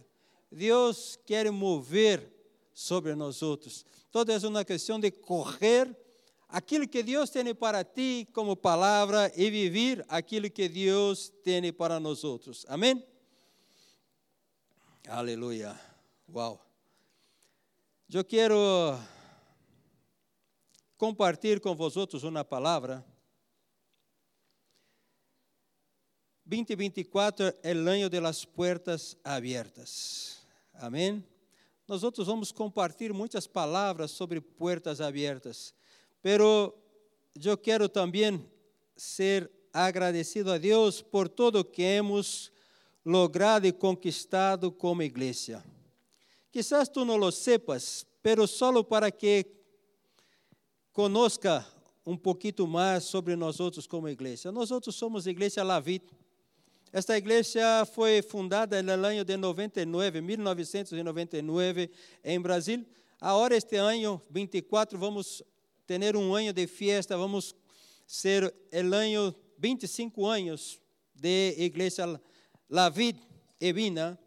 Deus quer mover sobre nós outros. Toda é uma questão de correr aquilo que Deus tem para ti como palavra e viver aquilo que Deus tem para nós outros. Amém? Aleluia. Uau. Eu quero compartilhar com vosotros uma palavra. 2024 é o ano de las puertas abertas. Amém? Nós outros vamos compartilhar muitas palavras sobre portas abertas, pero eu quero também ser agradecido a Deus por tudo que hemos logrado e conquistado como igreja. Quizás tu não lo sepas, pero solo para que conozca um pouquinho mais sobre nós outros como igreja. Nós outros somos igreja Lavit. Esta igreja foi fundada no ano de 99, 1999, em Brasil. Agora, este ano, 24, vamos ter um ano de festa, vamos ser o ano 25 anos de igreja Lavit e Vina.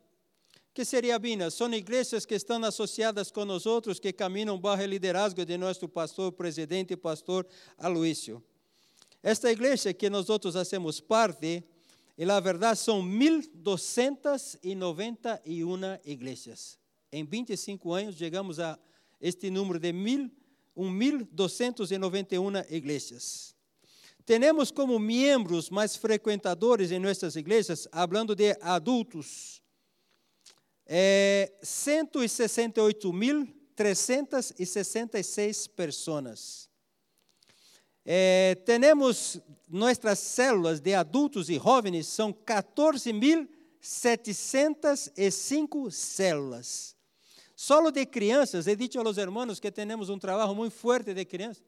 que seria Bina? São igrejas que estão associadas com nós outros, que caminham bajo o liderazgo de nosso pastor, presidente, pastor Aloísio. Esta igreja que nós outros parte, e na verdade são 1.291 igrejas. Em 25 anos chegamos a este número de 1.291 igrejas. Temos como membros mais frequentadores em nossas igrejas, falando de adultos, é, 168.366 pessoas. É, temos nossas células de adultos e jovens, são 14.705 células. Solo de crianças, he dicho a los hermanos que temos um trabalho muito forte de crianças,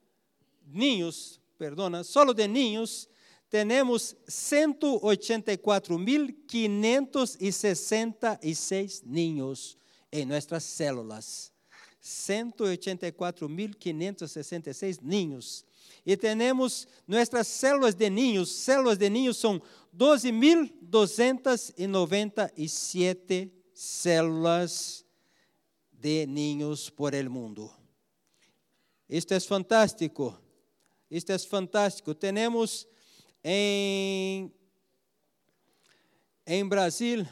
niños, perdona, solo de niños, temos 184.566 niños em nossas células. 184.566 niños. E temos nossas células de niños. Células de niños são 12.297 células de niños por el mundo. Isto é fantástico. Isto é fantástico. Temos em, em Brasil,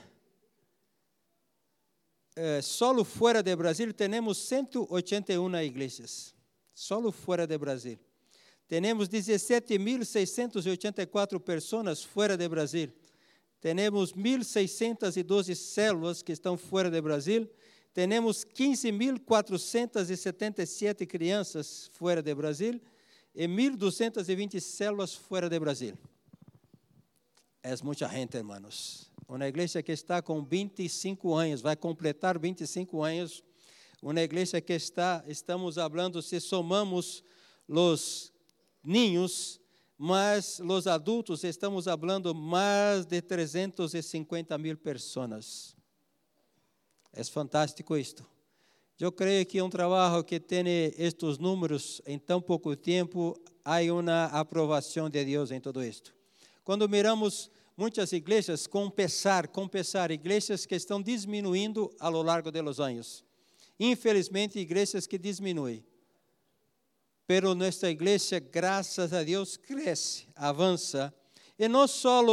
eh, solo fora de Brasil, temos 181 igrejas. Solo fora de Brasil. Temos 17.684 pessoas fora de Brasil. Temos 1.612 células que estão fora de Brasil. Temos 15.477 crianças fora de Brasil e 1.220 células fora de Brasil. É muita gente, hermanos. Uma igreja que está com 25 anos, vai completar 25 anos. Uma igreja que está, estamos falando, se somamos os ninhos, mas os adultos, estamos falando mais de 350 mil pessoas. É fantástico isto. Eu creio que um trabalho que tem estes números em tão pouco tempo, há uma aprovação de Deus em todo isto. Quando miramos muitas igrejas com pesar, com pesar, igrejas que estão diminuindo ao longo dos anos. Infelizmente, igrejas que diminuem. Pero nuestra iglesia, graças a Deus, cresce, avança. E não só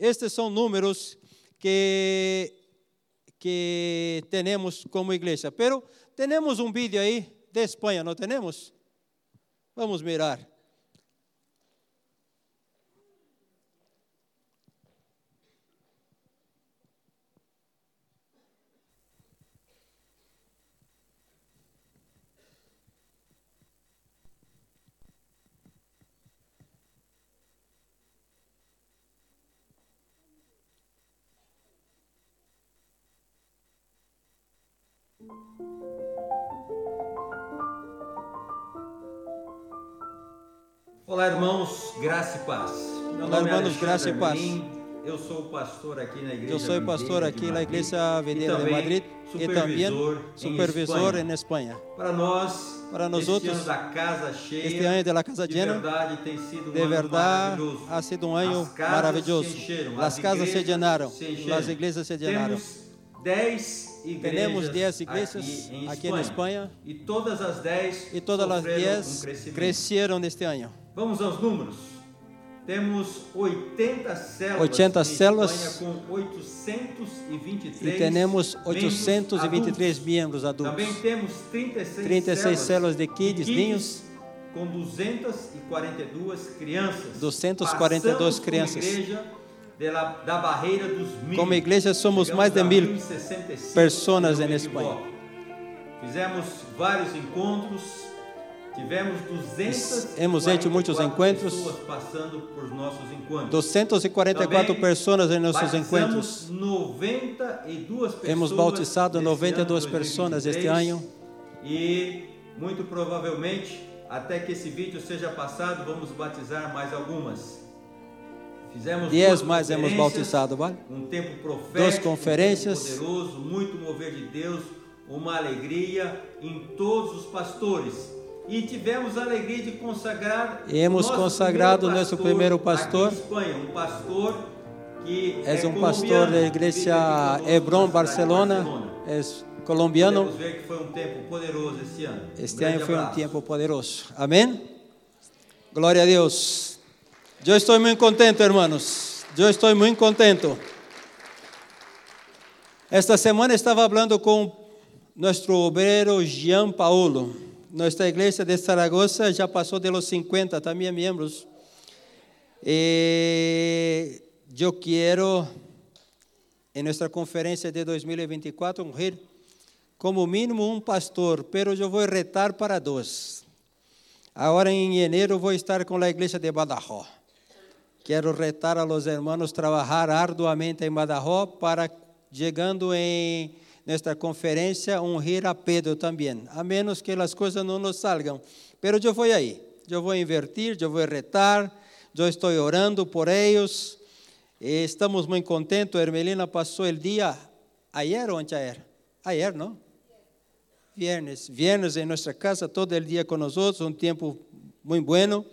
estes são números que que temos como igreja, pero temos um vídeo aí de Espanha, não temos? Vamos mirar. Graça e paz. Eu sou pastor aqui na igreja. Eu sou pastor aqui na igreja Avenida de Madrid e também supervisor em Espanha. Para nós, para nós outros, ano da casa cheia, este ano da casa llena, de verdade tem sido um de verdade ha sido um ano maravilhoso. As casas se llenaram, as igrejas se llenaram. Temos 10 igrejas, Temos 10 igrejas aqui, em aqui na Espanha e todas as 10 e todas as 10 um cresceram neste ano. Vamos aos números. Temos 80 células, 80 células com 823 e temos 823 membros adultos. Também temos 36, 36 células de kids, ninhos, com 242 crianças. 242 Passamos crianças. Igreja da, da barreira dos mil. Como igreja somos mais de mil pessoas em Espanha. Fizemos vários encontros Tivemos 200 Hemos hecho muitos encontros. passando por nossos encontros. 244 pessoas em nossos encontros. 92 pessoas Hemos bautizado 92 pessoas este ano. E muito provavelmente, até que esse vídeo seja passado, vamos batizar mais algumas. Fizemos 10 mais hemos bautizado, vale? Um tempo profético, duas conferências, um poderoso, muito mover de Deus, uma alegria em todos os pastores e tivemos a alegria de consagrar hemos nosso consagrado primeiro nosso primeiro pastor Espanha, um pastor que é, é um pastor da igreja Hebron Barcelona, é colombiano. Podemos ver que foi um tempo poderoso esse ano. Este um ano foi abraço. um tempo poderoso. Amém? Glória a Deus. Eu estou muito contente, hermanos. Eu estou muito contente. Esta semana estava falando com nosso obreiro Jean Paulo. Nuestra iglesia de Zaragoza ya pasó de los 50 también miembros. Eh, yo quiero en nuestra conferencia de 2024 ungir como mínimo un pastor, pero voy a retar para dos. Ahora en enero voy a estar con la iglesia de Badajoz. Quero retar a los hermanos trabajar arduamente en Badajoz para llegando en nesta conferência ungir a Pedro também, a menos que as coisas não nos salgam. Pero eu vou aí, eu vou invertir, eu vou retar, eu estou orando por eles. Estamos muito contentes. Hermelina passou o dia, ayer ou anteayer? Ayer, não? Viernes, viernes em nossa casa, todo o dia conosco, um tempo muito bueno.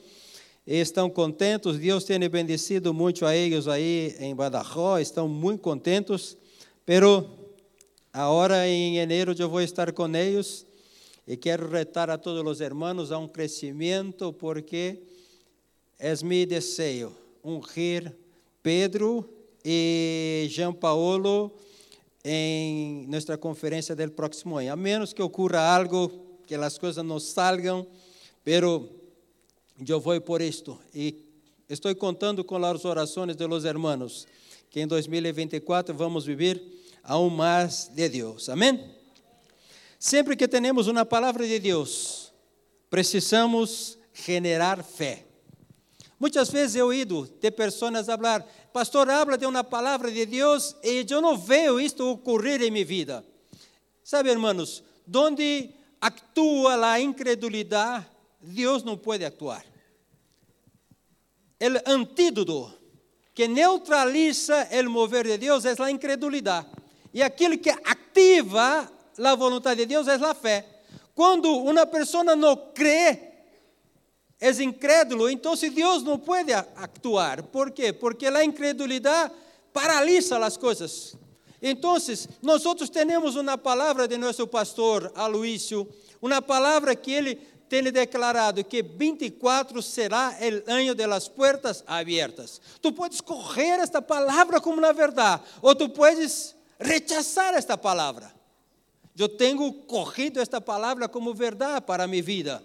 Estão contentes, Deus tem bendecido muito a eles aí em Badajoz, estão muito contentos, pero Agora em enero eu vou estar com eles e quero retar a todos os hermanos a um crescimento porque é meu desejo ungir Pedro e Jean Paulo em nossa conferência do próximo ano. A menos que ocorra algo, que as coisas não salgam, pero eu vou por isto. E estou contando com as orações de los hermanos, que em 2024 vamos viver aún mais de Deus. Amém? Sempre que temos uma palavra de Deus, precisamos generar fé. Muitas vezes eu ido de pessoas falar, pastor, habla de uma palavra de Deus e eu não vejo isto ocorrer em minha vida. Sabe, hermanos, donde atua a incredulidade, Deus não pode actuar. O antídoto que neutraliza o mover de Deus é a incredulidade. E aquilo que ativa a vontade de Deus é a fé. Quando uma pessoa não crê, é incrédulo, então Deus não pode actuar. ¿Por quê? Porque a incredulidade paralisa as coisas. Então, nós temos uma palavra de nosso pastor Aloísio, uma palavra que ele tem declarado que 24 será o ano das portas abertas. Tu podes correr esta palavra como na verdade, ou tu podes rechazar esta palavra. Eu tenho corrido esta palavra como verdade para minha vida.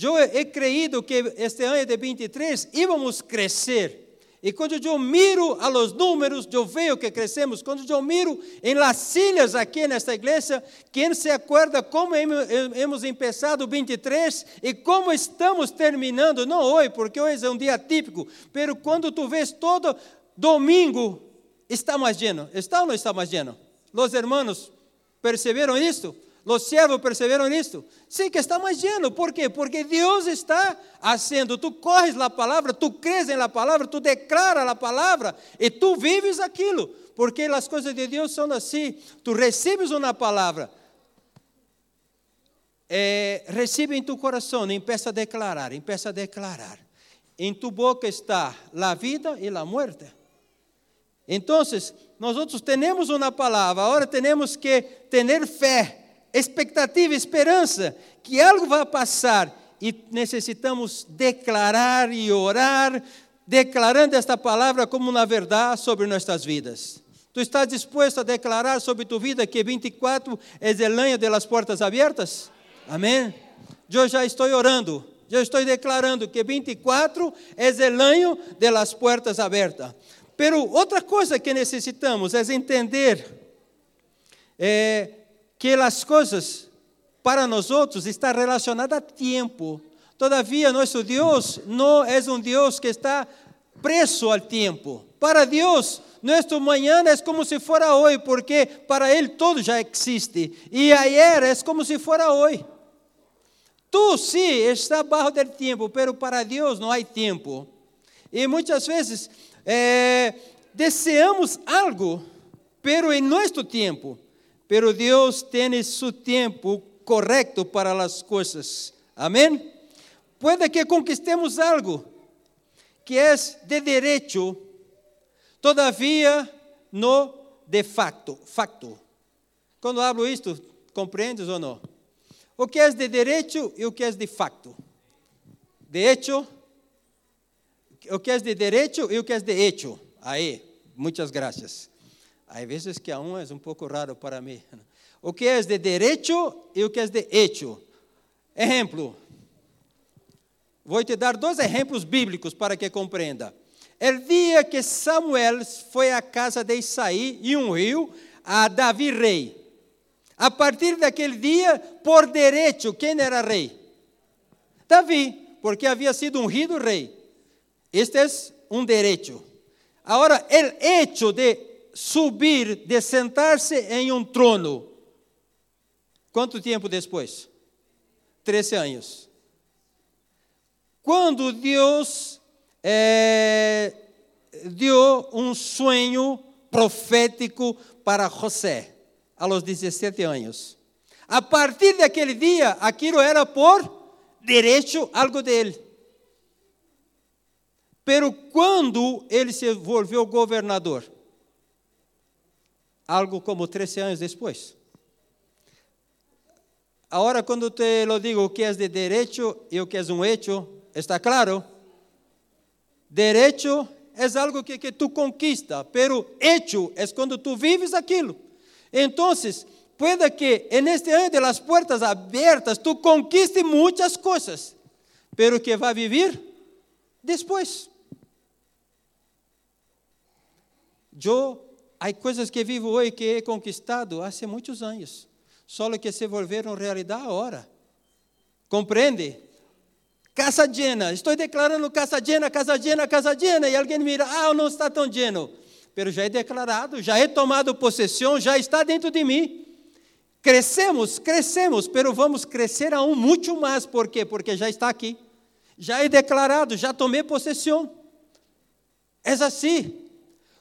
Eu he creído que este ano de 23 íbamos crescer e quando eu miro a los números, eu vejo que crescemos. Quando eu miro em las aqui nesta igreja, quem se acorda como hemos começado 23 e como estamos terminando, não hoje, porque hoje é um dia típico, mas quando tu vês todo domingo, está mais lleno. Está ou não está mais lleno? Os hermanos perceberam isso? Los siervos perceberam isto? Sim, que está mais lleno. Por quê? Porque Deus está fazendo. Tu corres a palavra, tu crees na palavra, tu declaras a palavra e tu vives aquilo. Porque as coisas de Deus são assim. Tu recebes uma palavra, é, recebe em tu coração, empieza a declarar, empieza a declarar. Em tu boca está a vida e a muerte. Então, nós temos uma palavra, agora temos que ter fé expectativa, esperança que algo vai passar e necessitamos declarar e orar, declarando esta palavra como uma verdade sobre nossas vidas. Tu estás disposto a declarar sobre tu vida que 24 é o ano das portas abertas? Amém? Eu já estou orando, eu estou declarando que 24 é o ano das portas abertas. Pero outra coisa que necessitamos é entender é, que as coisas para nós outros está relacionada a tempo. Todavia, nosso Deus não é um Deus que está preso ao tempo. Para Deus, nosso manhã é como se fora hoje, porque para Ele todo já existe. E ayer é como se fora hoje. Tu sim está abaixo do tempo, pero para Deus não há tempo. E muitas vezes é, desejamos algo, pero em nosso tempo pero Deus tem seu tempo correto para as coisas. Amém? Puede que conquistemos algo que é de direito, todavia no de facto. facto. Quando hablo isto, compreendes ou não? O que é de direito e o que é de facto? De hecho, o que é de direito e o que é de hecho. Aí, muitas graças. Há vezes que a um é um pouco raro para mim. O que é de direito e o que é de hecho. Exemplo. Vou te dar dois exemplos bíblicos para que compreenda. O dia que Samuel foi à casa de Isaí e ungiu a Davi rei. A partir daquele dia, por direito, quem era rei? Davi, porque havia sido ungido rei. Este é um direito. Agora, o hecho de subir, de sentar-se em um trono. Quanto tempo depois? Treze anos. Quando Deus é, deu um sonho profético para José, aos 17 anos. A partir daquele dia, aquilo era por direito algo dele. Pero quando ele se volveu governador, algo como 13 anos depois. Agora, quando te lo digo o que é de direito e o que é um hecho, está claro? Direito é algo que, que tu conquista, pero hecho é quando tu vives aquilo. Então, puede que en este ano de las puertas abertas tu conquiste muitas coisas, pero que vai viver depois. Eu Há coisas que vivo hoje que he conquistado há muitos anos, só que se volveram realidade agora. Compreende? Casa llena, estou declarando casa llena, casa llena, casa llena, e alguém mira, ah, não está tão lleno. Pero já é declarado, já é tomado possessão, já está dentro de mim. Crescemos, crescemos, pero vamos crescer aún muito mais, por quê? Porque já está aqui. Já é declarado, já tomei possessão. É assim.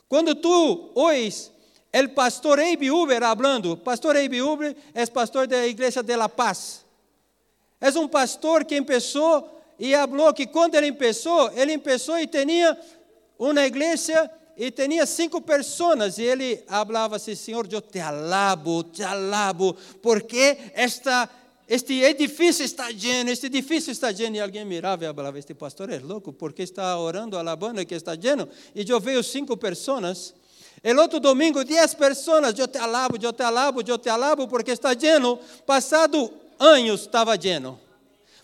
Quando tu ois el pastor Abe Uber hablando, pastor Abe Uber é pastor da igreja de La Paz. É um pastor que começou e falou que quando ele começou, ele começou e tinha uma igreja e tinha cinco pessoas e ele falava assim, Senhor, eu te alabo, te alabo, porque esta este edifício está lleno, este edifício está lleno. E alguém mirava e falava: Este pastor é louco, porque está orando, alabando que está lleno. E eu vejo cinco pessoas. El outro domingo, dez pessoas. Eu te alabo, eu te alabo, eu te alabo, porque está lleno. Passado anos estava lleno.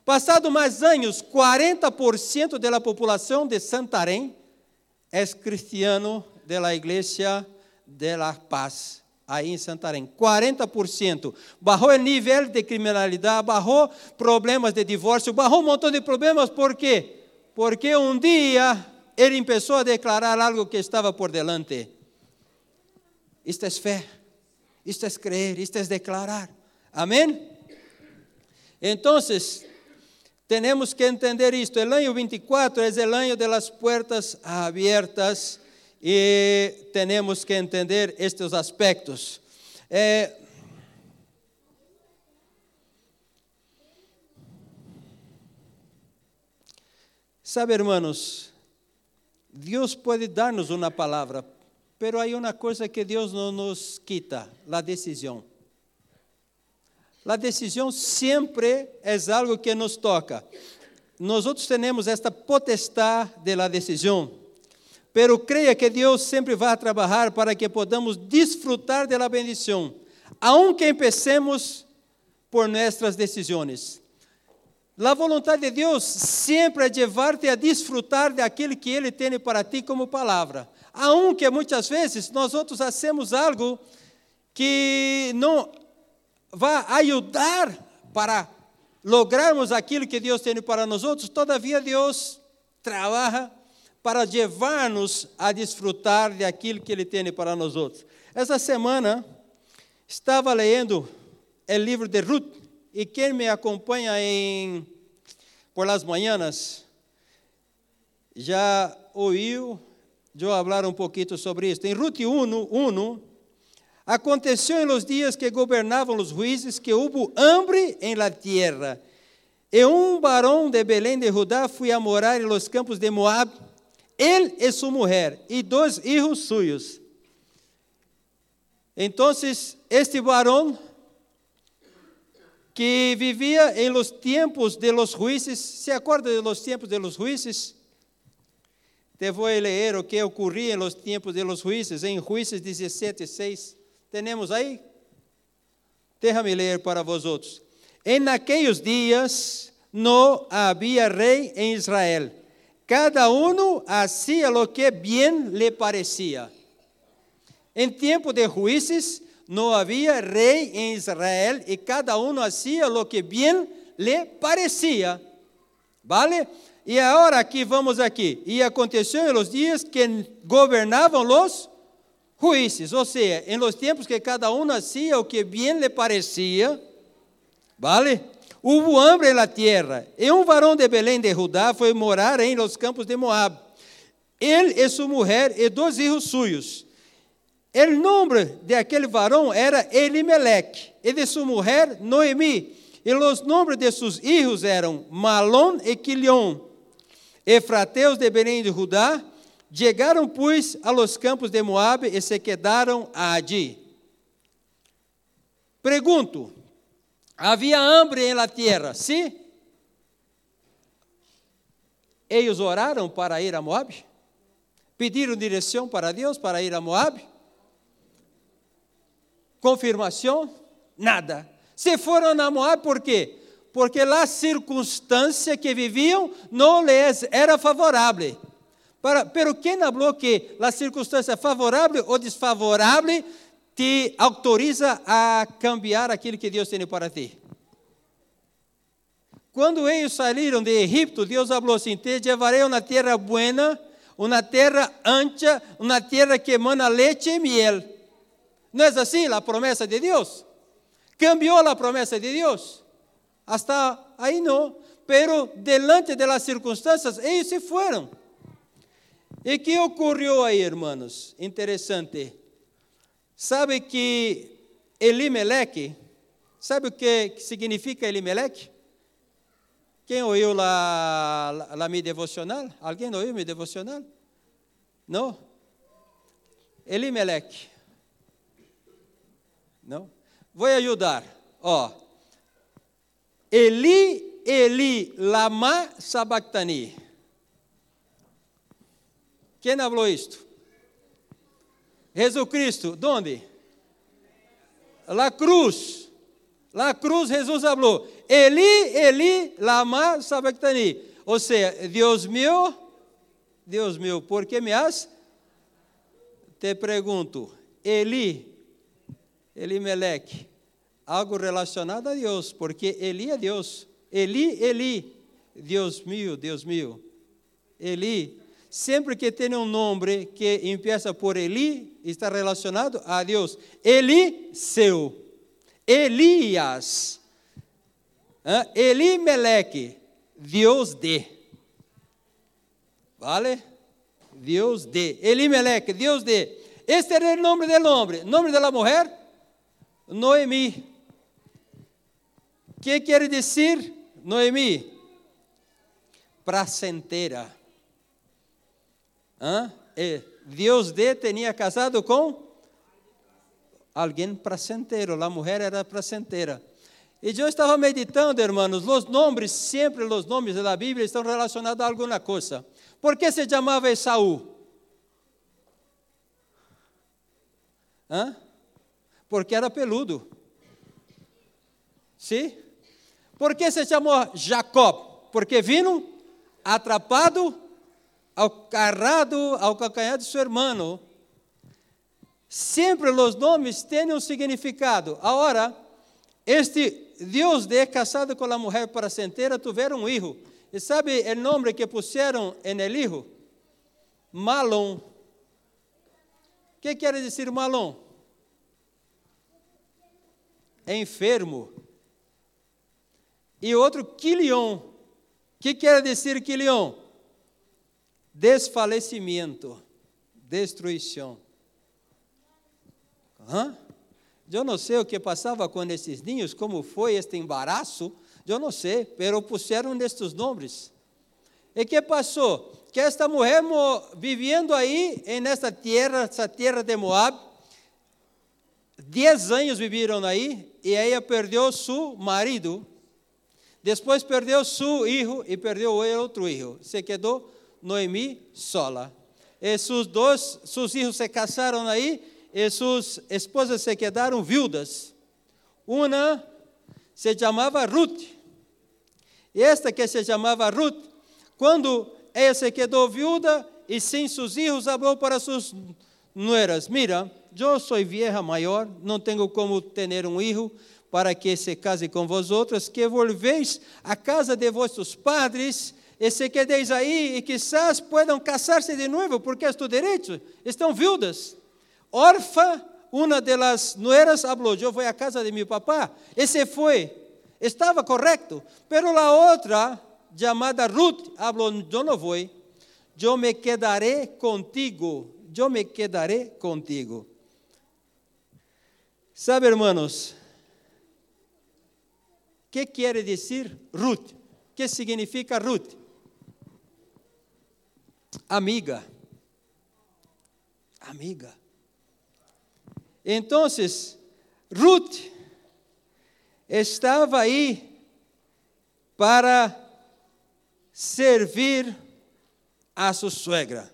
Passado mais anos, 40% da população de Santarém é cristiano da Igreja de la Paz aí em Santarém. 40%. Barrou o nível de criminalidade, barrou problemas de divórcio, barrou um montão de problemas. Por quê? Porque um dia ele começou a declarar algo que estava por delante. Isto é fé, isto é crer, isto é declarar. Amém? Então, temos que entender isto. O ano 24 é o ano das portas abertas e temos que entender estes aspectos. É, sabe, hermanos, Deus pode dar-nos uma palavra, pero há uma coisa que Deus não nos quita: a decisão. A decisão sempre é algo que nos toca. Nós outros temos esta potestade de la decisão. Pero creia que Deus sempre vai trabalhar para que podamos desfrutar da bendição, aunque empecemos por nossas decisões. A vontade de Deus sempre é levar-te a desfrutar daquilo que Ele tem para ti como palavra. Aunque muitas vezes nós outros hacemos algo que não vai ajudar para lograrmos aquilo que Deus tem para nós outros, todavia Deus trabalha para levar-nos a desfrutar de aquilo que Ele tem para nós outros. Essa semana estava lendo o livro de Ruth e quem me acompanha em por las manhãs já ouviu eu falar um pouquinho sobre isso. Em Ruth 1, 1 aconteceu em los dias que governavam os juízes que houve hambre em la tierra. E um varão de Belém de Judá foi a morar em los campos de Moab ele e sua mulher e dois filhos suyos. Então, este varão que vivia em los tempos de los juízes, se acorda de los tempos de los juízes? Te vou ler o que ocorria em los tempos de los juízes, em Juízes 17, 6. Temos aí? Déjame ler para vós outros. Em naqueles dias não havia rei em Israel Cada uno hacía lo que bien le parecía. En tiempo de jueces no había rey en Israel y cada uno hacía lo que bien le parecía. ¿Vale? E agora aqui vamos aqui. E aconteceu em los dias que governavam os juízes, ou seja, em los tempos que cada um hacía o que bem lhe parecia, ¿vale? Hubo hambre en la tierra. E um varão de Belém de Judá foi morar em los campos de Moab. Ele e sua mulher e dois filhos suyos. O nome de aquele varão era Elimelech, e de sua mulher Noemi. E os nomes de seus filhos eram Malon e Quilion. Efrateus de Belém de Judá, chegaram, pois, a los campos de Moab e se quedaram allí. Pergunto, Havia hambre em la tierra, sim? Eles oraram para ir a Moab? Pediram direção para Deus para ir a Moab? Confirmação? Nada. Se foram a Moab, por quê? Porque a circunstância que viviam não lhes era favorável. Para, pero quem falou que a circunstância favorável ou desfavorável te autoriza a cambiar aquilo que Deus tem para ti. Quando eles saíram de Egipto, Deus falou assim: Te levarei uma terra buena, uma terra ancha, uma terra que emana leite e miel. Não é assim a promessa de Deus? Cambiou a promessa de Deus? Hasta aí não. Pero delante de las circunstâncias, eles se foram. E que ocorreu aí, irmãos? Interessante. Sabe que Elimelech, sabe o que significa Elimelech? Quem ouviu lá, lá minha devocional? Alguém ouviu minha devocional? Não? Eli, Eli, lama sabachthani. Quem falou isto? Jesus Cristo. Donde? La cruz. La cruz, Jesus falou. Eli, Eli, lama sabachthani. Ou seja, Deus meu, Deus meu, por que me has? Te pergunto, Eli, Elimelec, algo relacionado a Deus, porque Eli é Deus. Eli, Eli, Deus meu, Deus meu. Eli, sempre que tem um nome que empieza por Eli, está relacionado a Deus. Eliseu, Elias, Elimelec, Deus de. ¿Vale? Deus de. Elimelec, Deus de. Este era o nome do homem. Nome da mulher? Noemi. que quer dizer Noemi? Pracenteira. Deus de tinha casado com alguém pracenteiro. A mulher era pracenteira. E eu estava meditando, irmãos, os nomes, sempre os nomes da Bíblia estão relacionados a alguma coisa. Por que se chamava Esaú? Hã? Porque era peludo. Sim? Por que se chamou Jacob? Porque vindo atrapado, agarrado ao calcanhar de seu irmão. Sempre os nomes têm um significado. Agora, este Deus de casado com a mulher para senteira tiveram um filho. E sabe o nome que puseram en el hijo? Malom. O que quer dizer malom? Enfermo. E outro, quilion. Que quer dizer quilion? Desfalecimento, destruição. Hã? Eu não sei o que passava com esses ninhos, como foi este embaraço, eu não sei, pero puseram nestes nomes. E que passou? Que esta mulher vivendo aí, nessa terra, essa terra de Moab, dez anos viveram aí, e ela perdeu seu marido, depois perdeu seu filho e perdeu outro filho. Se quedou Noemi sola. E seus dois, seus filhos se casaram aí, e suas esposas se quedaram viúvas. Uma se chamava Ruth. E esta que se chamava Ruth, quando ela se quedou viúva e sem seus filhos, falou para suas nueras: Mira, eu sou vieja maior, não tenho como ter um filho para que se case com vós outras, que volveis à casa de vossos padres e se quedeis aí e quizás puedan casar-se de novo, porque é tu direito, estão viúvas. Orfa, uma delas nueras, falou: Eu vou à casa de meu papá. E se foi. Estava correto. Pero a outra, chamada Ruth, falou: Eu não vou. Eu me quedaré contigo. Eu me quedaré contigo. Sabe, hermanos, que quer dizer Ruth? Que significa Ruth? Amiga. Amiga. Então, Ruth estava aí para servir a sua suegra.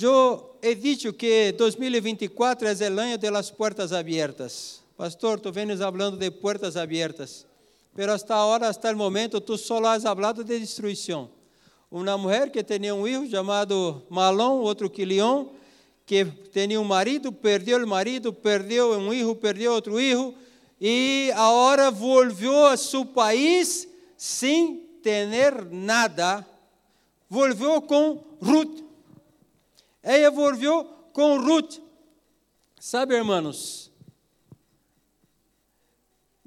Eu he dicho que 2024 é o ano das portas abertas. Pastor, tu vens falando de portas abertas, pero hasta ahora, hasta el momento, tu solo has hablado de destruição uma mulher que tinha um filho chamado Malom, outro Quilion, que tinha um marido, perdeu o marido, perdeu um filho, perdeu outro filho, e agora voltou a seu país sem ter nada. Voltou com Ruth. Ela voltou com Ruth. Sabe, irmãos,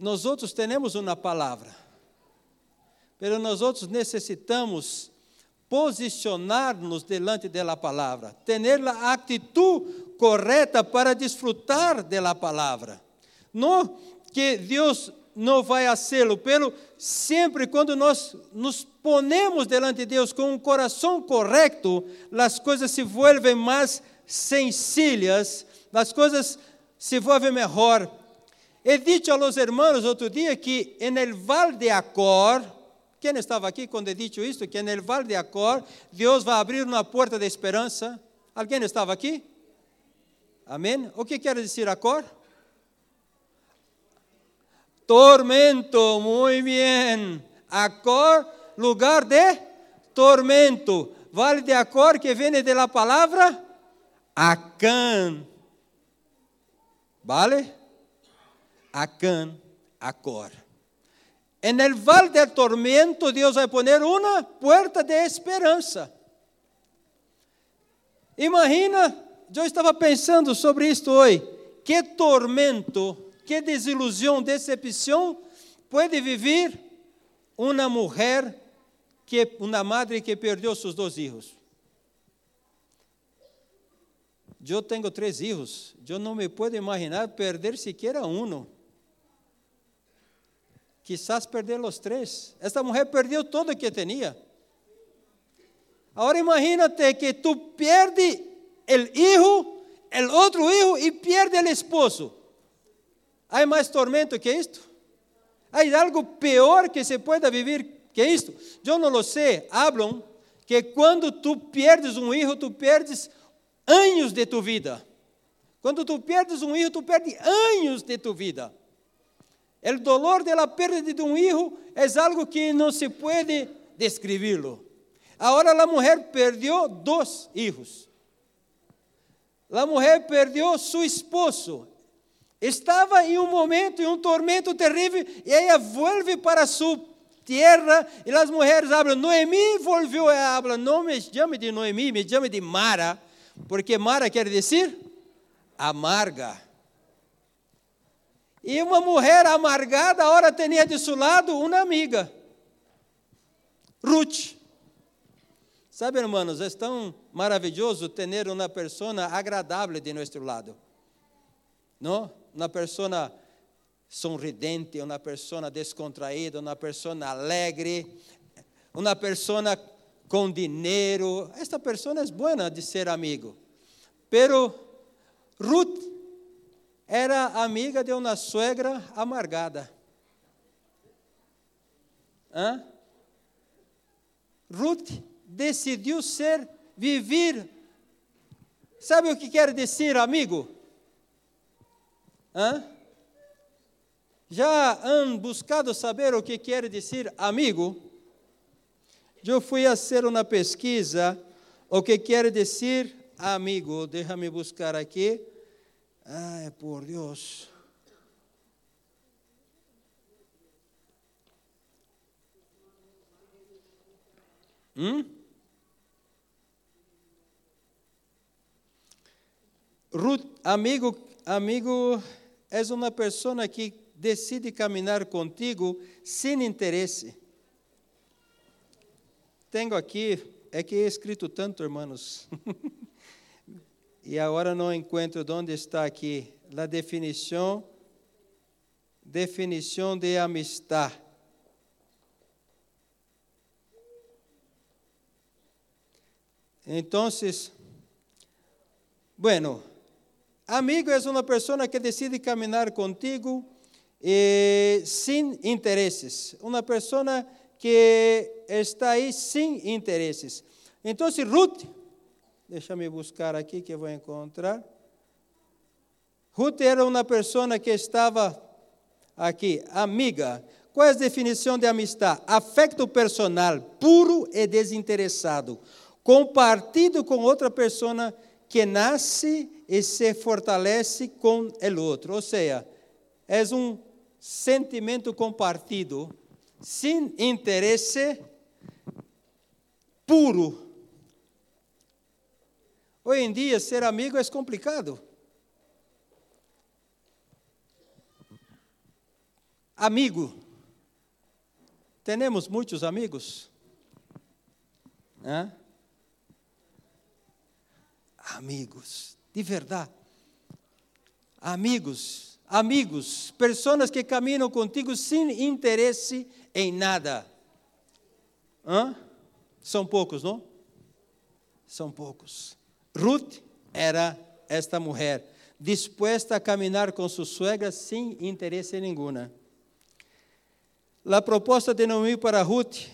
nós outros temos uma palavra, mas nós outros necessitamos posicionar-nos delante da palavra, ter a atitude correta para desfrutar da palavra. Não que Deus não vai fazê-lo, pelo sempre quando nós nos ponemos delante de Deus com um coração correto, as coisas se volvem mais sencillas, as coisas se vuelve mejor. He dicho a los hermanos día que en el Val de Acor, ¿quién estaba aquí cuando he dicho esto? Que en el Val de Acor Dios va a abrir una puerta de esperanza. ¿Alguien estaba aquí? Amén. ¿O qué quiere decir Acor? Tormento, muy bien. Acor, lugar de tormento. Vale de Acor que viene de la palabra Acán. ¿Vale? Acán, Acor. En el val del tormento, Dios va a poner una puerta de esperanza. Imagina, eu estava pensando sobre isto hoje. Que tormento, que desilusão, decepção pode viver uma mulher que uma madre que perdeu seus dois filhos. Eu tenho três filhos, eu não me posso imaginar perder sequer um. Quizás perder os três. Esta mulher perdeu tudo o que tinha. Agora imagínate que tu perde o hijo, o outro hijo e perde o esposo. Há mais tormento que isto? Há algo pior que se pueda viver que isto? Eu não lo sei. Hablam que quando tu perdes um hijo, tu perdes anos de tu vida. Quando tu perdes um hijo, tu perdes anos de tu vida. O dolor de la pérdida de um hijo é algo que não se pode descreverlo. Agora a mulher perdeu dois hijos. A mulher perdeu seu esposo. Estava em um momento, em um tormento terrível, e ela volve para sua terra, e as mulheres falam, Noemi volviu, ela habla, não me chame de Noemi, me chame de Mara, porque Mara quer dizer amarga. E uma mulher amargada, agora tinha de seu lado uma amiga, Ruth. Sabe, hermanos, é tão maravilhoso ter uma pessoa agradável de nosso lado. Não? Uma pessoa sorridente, uma pessoa descontraída, uma pessoa alegre, uma pessoa com dinheiro. Esta pessoa é boa de ser amigo. Pero Ruth era amiga de uma suegra amargada. Hã? Ruth decidiu ser, viver. Sabe o que quer dizer, amigo? Hã? Já han buscado saber o que quer dizer amigo? Eu fui a fazer uma pesquisa, o que quer dizer amigo. Deixa-me buscar aqui. Ai, por Deus. Hum? Ruth, amigo, amigo é uma pessoa que decide caminhar contigo sem interesse. Tenho aqui, é que é escrito tanto, irmãos. e agora não encontro onde está aqui a definição definição de amistade. Então, bueno, Amigo é uma pessoa que decide caminhar contigo eh, sem interesses. Uma pessoa que está aí sem interesses. Então, Ruth, deixa-me buscar aqui que vou encontrar. Ruth era uma pessoa que estava aqui, amiga. Qual é a definição de amistade? Afecto personal, puro e desinteressado, compartido com outra pessoa que nasce e se fortalece com o outro. Ou seja, é um sentimento compartido, sem interesse, puro. Hoje em dia, ser amigo é complicado. Amigo. Temos muitos amigos? Hã? Amigos de verdade. Amigos, amigos, pessoas que caminham contigo sem interesse em nada. Hã? São poucos, não? São poucos. Ruth era esta mulher. dispuesta a caminhar com sua suegra sem interesse nenhum. A proposta de Noemi para Ruth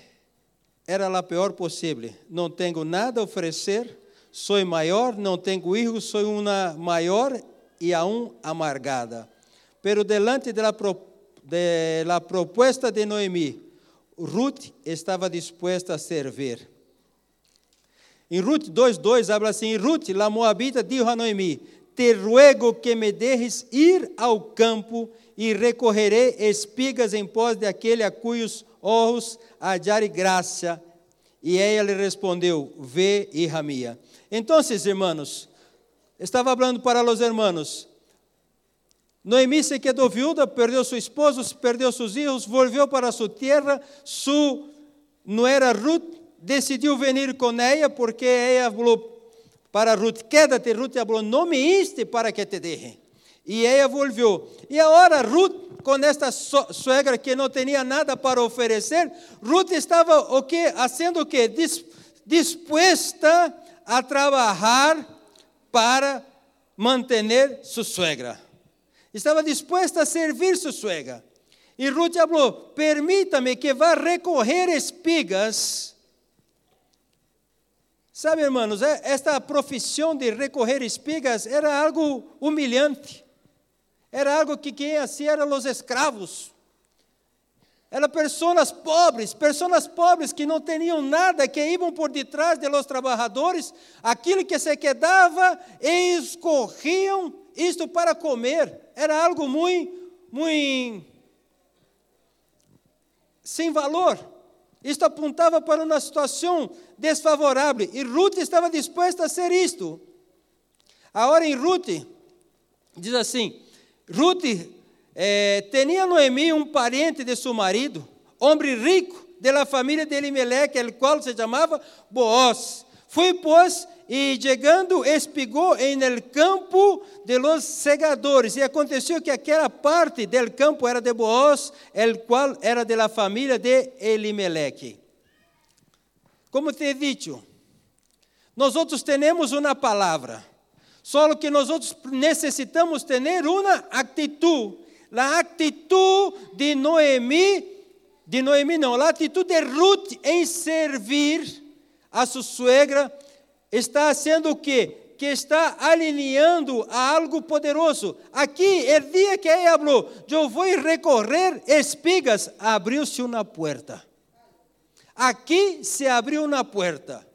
era a pior possível. Não tenho nada a oferecer, sou maior, não tenho filhos, sou uma maior e aún amargada. Pero delante de la, de la propuesta de Noemi, Ruth estava disposta a servir. Em Ruth 2:2 habla assim: Ruth, la moabita, dijo a Noemi: Te ruego que me dejes ir ao campo e recorrerei espigas em pós de aquele a cujos olhos hallare graça. E ela lhe respondeu: Vê, hija mía. Então, irmãos, estava falando para os irmãos. Noemi se quedou viúva, perdeu seu esposo, perdeu seus filhos, voltou para sua terra. Su era Ruth decidiu vir com ela porque ela falou para Ruth, quédate, Ruth falou, não me inste para que te deje. E ela voltou. E agora Ruth, com esta suegra que não tinha nada para oferecer, Ruth estava o quê? Fazendo o quê? Disposta a trabalhar para manter sua suegra. Estava disposta a servir sua suegra. E Ruth falou: permita-me que vá recorrer espigas Sabe, irmãos, é, esta profissão de recorrer espigas era algo humilhante. Era algo que quem hacía eram os escravos. Eram pessoas pobres, pessoas pobres que não tinham nada, que iam por detrás de los trabalhadores, aquilo que se quedava, eles corriam isto para comer. Era algo muito, muito sem valor. Isto apontava para uma situação desfavorável e Ruth estava disposta a ser isto. Agora em Ruth, diz assim: Ruth eh, tinha Noemi um parente de seu marido, homem rico, da família de Elimelech, el qual se chamava Boaz. Foi, pois, e chegando, espigou em el campo de los segadores. E aconteceu que aquela parte del campo era de Boaz, el qual era de la família de Elimelech. Como te he dicho, temos uma palavra, só que nós outros necessitamos ter uma atitude. A atitude de Noemi, de Noemi não, a atitude de Ruth em servir a sua suegra está sendo o quê? Que está alinhando a algo poderoso. Aqui, o dia que ela falou, eu vou recorrer espigas, abriu-se uma porta. Aqui se abriu uma porta.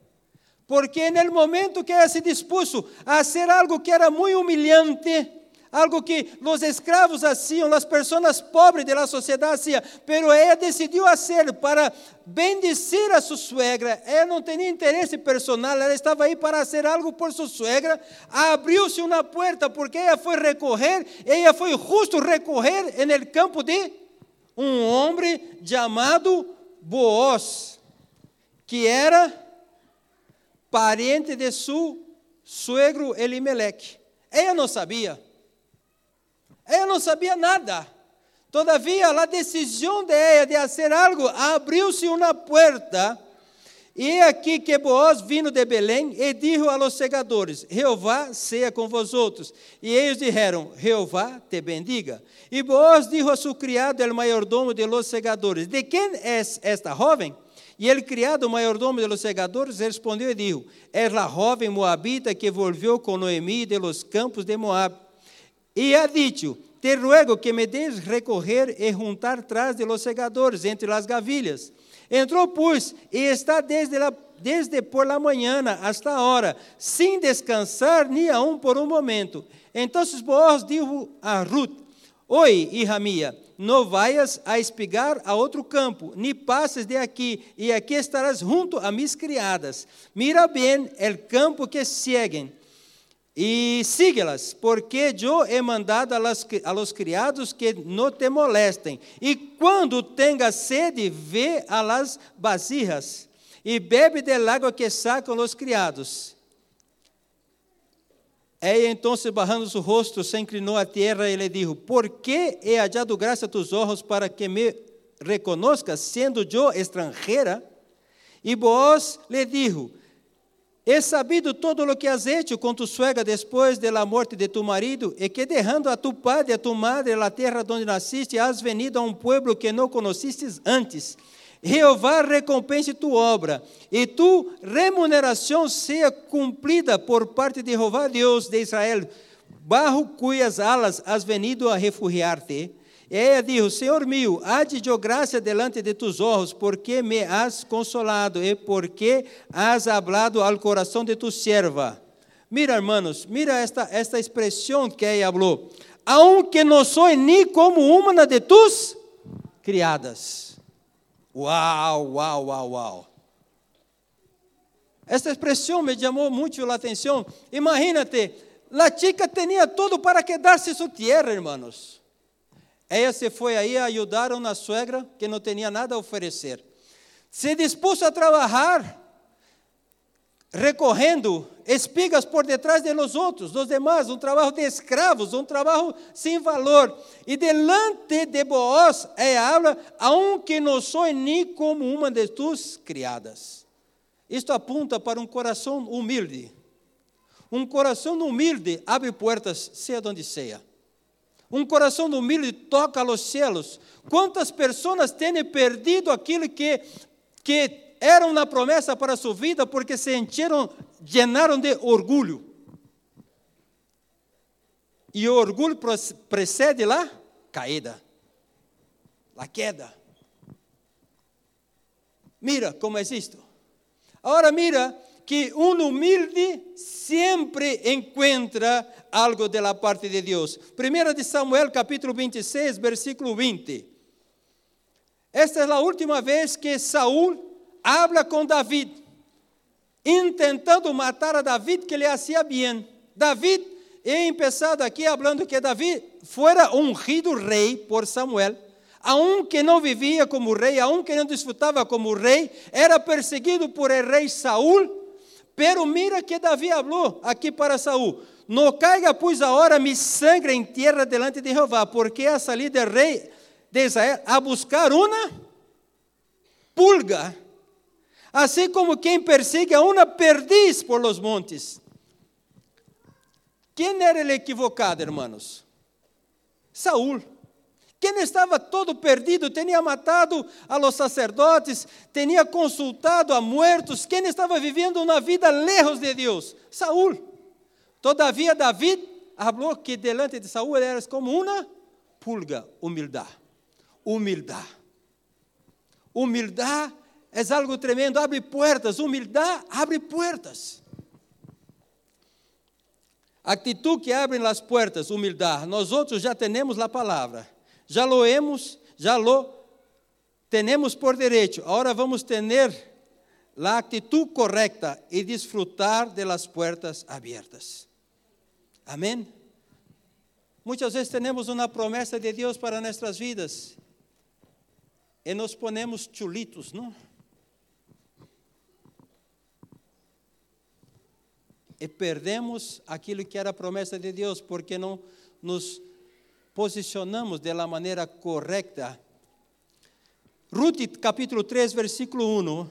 Porque no momento que ela se dispôs a fazer algo que era muito humilhante, algo que os escravos faziam, as pessoas pobres da sociedade faziam, pero ela decidiu fazer para bendizer a sua suegra. Ela não tinha interesse personal, ela estava aí para fazer algo por sua suegra. Abriu-se uma porta porque ela foi recorrer, ela foi justo recorrer no campo de um homem chamado Boaz, que era parente de seu suegro Elimelech. Ela não sabia. Ela não sabia nada. Todavia, a decisão de ela de fazer algo abriu-se uma porta. E aqui que Boaz vindo de Belém e disse a los segadores: Jeová seja com vosotros. E eles disseram: Jeová te bendiga. E Boaz disse a seu criado, el mayordomo de los segadores: De quem é esta jovem? E ele, criado, o mayordomo de los segadores, respondeu e disse: É a jovem moabita que volvió com Noemi de los campos de Moab e ha dicho, te ruego que me des recorrer e juntar tras de los segadores entre las gavilhas. Entrou, pois, e está desde, la, desde por la manhã hasta agora, sem descansar nem aún por um momento. Então Boaz disse a Ruth, Oi, hija mía, não vayas a espigar a outro campo, ni passes de aqui, e aqui estarás junto a mis criadas. Mira bem el campo que siguen e síguelas, porque eu he mandado a, las, a los criados que não te molestem. E quando tenha sede, vê a las vasijas e bebe del água que sacam os criados. Ela então, barrando o rosto, se inclinou à terra e lhe disse: Por que he hallado graça a tus ojos para que me reconozcas, sendo eu estrangeira? E Boaz lhe disse: He sabido todo lo que has hecho con tu suegra después de la muerte de tu marido, y que dejando a tu padre y a tu madre la tierra donde naciste, has venido a un pueblo que no conociste antes. Jehová recompense tu obra, e tu remuneração seja cumprida por parte de Jehová Deus de Israel, bajo cuyas alas has venido a refugiar-te. Ela disse: Senhor meu, hade de graça delante de tus ojos, porque me has consolado e porque has hablado al coração de tu serva. Mira, hermanos, mira esta, esta expressão que ela falou. Aunque não sou nem como uma de tus criadas. Uau, uau, uau, uau. Esta expressão me chamou muito a atenção. Imagínate, a chica tinha tudo para quedar-se sua terra, hermanos. Ela se foi aí a ajudar uma suegra que não tinha nada a oferecer. Se dispôs a trabalhar recorrendo espigas por detrás de los outros, dos demais, um trabalho de escravos, um trabalho sem valor. E delante de Boaz, ela habla, aunque não sou nem como uma de tus criadas. Isto apunta para um coração humilde. Um coração humilde abre portas, seja onde seja. Um coração humilde toca os céus. Quantas pessoas têm perdido aquilo que, que era uma promessa para sua vida porque se encheram, llenaram de orgulho. E o orgulho precede lá caída, a queda. Mira como é isto. Agora mira que um humilde sempre encontra algo da parte de Deus. 1 de Samuel, capítulo 26, versículo 20. Esta é a última vez que Saul habla com David, intentando matar a David que lhe hacía bem. David, he empezado aqui falando que David fuera ungido rei por Samuel, aunque não vivia como rei, aunque não desfrutava como rei, era perseguido por el rei Saúl, Pero mira que Davi falou aqui para Saul: Não caiga, pois, agora mi sangre em terra delante de Jeová, porque a salir del rei de Israel a buscar uma pulga, assim como quem persegue a uma perdiz por los montes. Quem era o equivocado, hermanos? Saúl. Quem estava todo perdido, tinha matado a los sacerdotes, tinha consultado a muertos, quem estava vivendo uma vida lejos de Deus? Saúl. Todavia, David falou que delante de Saúl eras como uma pulga, humildade. Humildade. Humildade é algo tremendo, abre portas. Humildade abre portas. Actitud que abre as portas, humildade. Nós outros já temos a palavra já loemos, já lo temos por direito. Agora vamos ter a atitude correta e disfrutar de las puertas abertas. Amém? Muitas vezes temos uma promessa de Deus para nossas vidas e nos ponemos chulitos, não? E perdemos aquilo que era a promessa de Deus porque não nos posicionamos de la maneira correta. Ruth, capítulo 3, versículo 1.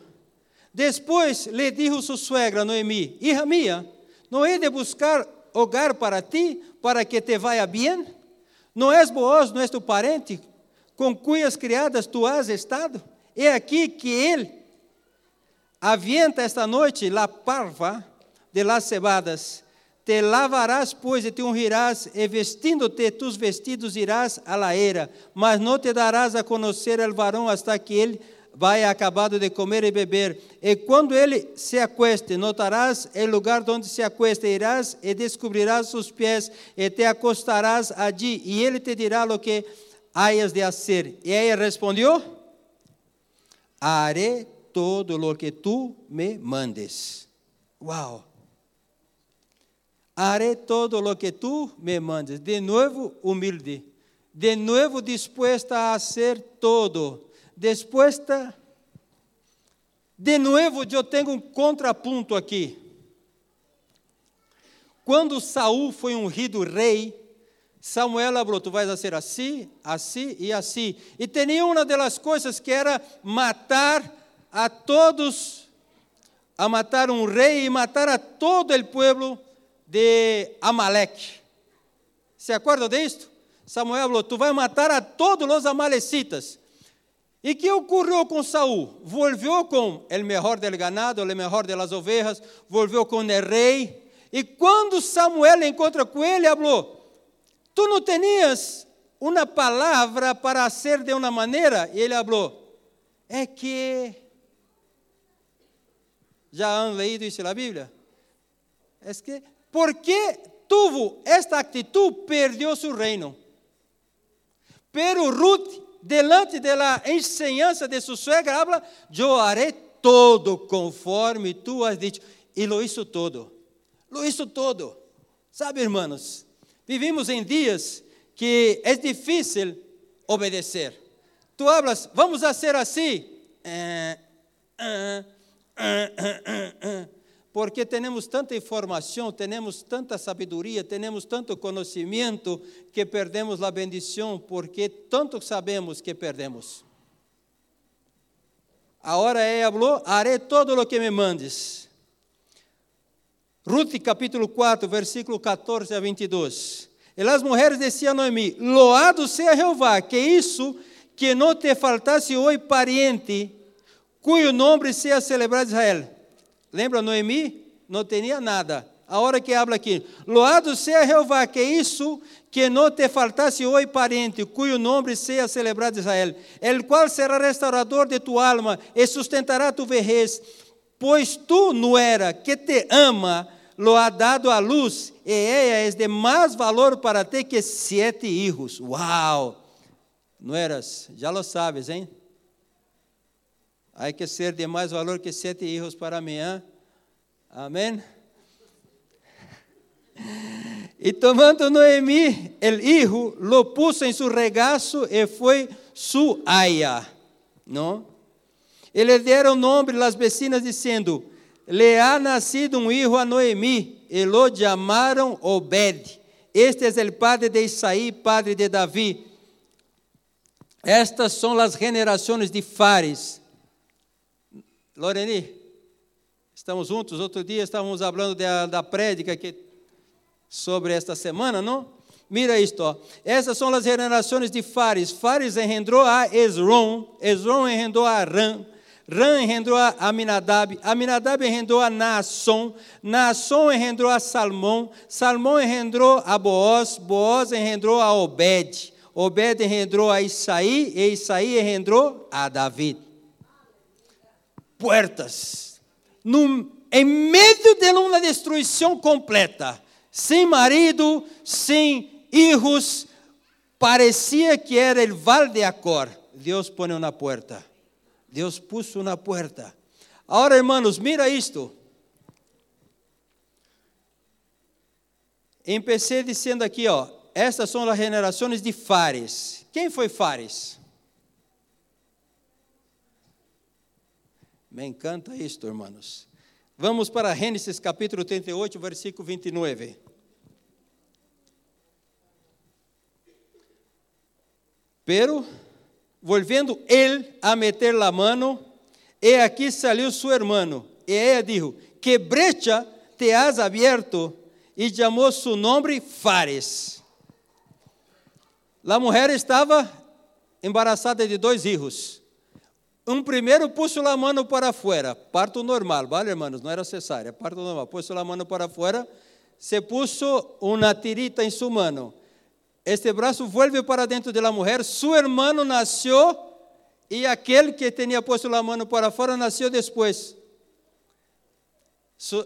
Depois lhe dijo sua suegra Noemi: Hija mía, não he de buscar hogar para ti, para que te vaya bien? Não és Boaz nosso parente, com cujas criadas tu has estado? É aqui que ele avienta esta noite la parva de las cebadas te lavarás, pois, e te ungirás, e vestindo-te tus vestidos irás à la era, mas não te darás a conhecer el varão hasta que ele vai acabado de comer e beber. E quando ele se acueste, notarás o lugar onde se acueste, irás e descobrirás os pés, e te acostarás allí, e ele te dirá o que hayas de hacer. E ela respondeu: Haré todo lo que tu me mandes. Uau! Haré todo lo que tú me mandes. De nuevo, humilde. De nuevo, dispuesta a hacer todo. Dispuesta. De novo, eu tenho um contraponto aqui. Quando Saul foi ungido rei, Samuel falou: Tu vais ser assim, assim e assim. E tinha uma das coisas que era matar a todos a matar um rei e matar a todo o povo de Amaleque. Se acorda disto? Samuel falou: Tu vai matar a todos os amalecitas. E que ocorreu com Saul? Volviu com o melhor del ganado, o melhor de las ovejas, volviu com o rei. E quando Samuel encontra com ele, falou: Tu não tenias uma palavra para ser de uma maneira? E ele falou: É que. Já han leído isso na Bíblia? É que, porque tuvo esta atitude, perdeu seu reino. Pero Ruth delante de la enseñanza de su suegra, habla, yo haré todo conforme tú has dicho. E lo hizo todo. Lo hizo todo. Sabe, irmãos, vivimos em dias que é difícil obedecer. Tu hablas, vamos a ser assim. Uh, uh, uh, porque temos tanta informação, temos tanta sabedoria, temos tanto conhecimento que perdemos a bendição, porque tanto sabemos que perdemos. Agora ele falou: haré todo o que me mandes. Ruth capítulo 4, versículo 14 a 22. E as mulheres diziam a Noemi: Loado seja Jeová, que isso que não te faltasse hoje pariente, cujo nome seja celebrado Israel. Lembra Noemi? Não tinha nada. A hora que habla aqui, loado seja Jeová, que isso que não te faltasse hoje parente, cujo nome seja celebrado Israel, el qual será restaurador de tu alma e sustentará tu vejez, pois tu, nuera, que te ama, lo ha dado a luz, e ella é de mais valor para ti que sete hijos. Uau! Nueras, já lo sabes, hein? Há que ser de mais valor que sete hijos para mim, hein? Amém? E tomando Noemi, el hijo, lo puso em su regaço e foi su aya. Não? E le deram nome las vecinas, dizendo: Le ha nacido um hijo a Noemi, e lo chamaram Obed. Este é o padre de Isaí, padre de Davi. Estas são as generações de Fares. Loreni, Estamos juntos. Outro dia estávamos falando da, da prédica que, sobre esta semana, não? Mira isto, ó. essas são as gerações de Fares. Fares engendrou a Esron, Esron engendrou a Ram, Ram engendrou a Aminadab, Aminadab engendrou a Naasson, Naasson engendrou a Salmão, Salmão engendrou a Boaz, Boaz engendrou a Obed, Obed engendrou a Isaí, e Isaí engendrou a David. Puertas em meio de uma destruição completa, sem marido, sem filhos, parecia que era o vale de Acor. Deus põe uma porta. Deus puso uma porta. Agora, hermanos, mira isto. Empecé dizendo aqui, ó, estas são as generações de Fares. Quem foi Fares? Me encanta isto, hermanos. Vamos para Gênesis capítulo 38, versículo 29. Pero, volvendo ele a meter la mano, e aqui saiu seu irmão, e ela dijo: Que brecha te has abierto, e chamou seu nome Fares. A mulher estava embaraçada de dois filhos. Um primeiro puso a mão para fora, parto normal, vale, hermanos? Não era cesárea, parto normal. Puso a mão para fora, se puso uma tirita em sua mão. Este braço vuelve para dentro de mujer, su hermano nasceu e aquele que tinha puesto a mão para fora nasceu depois. Su,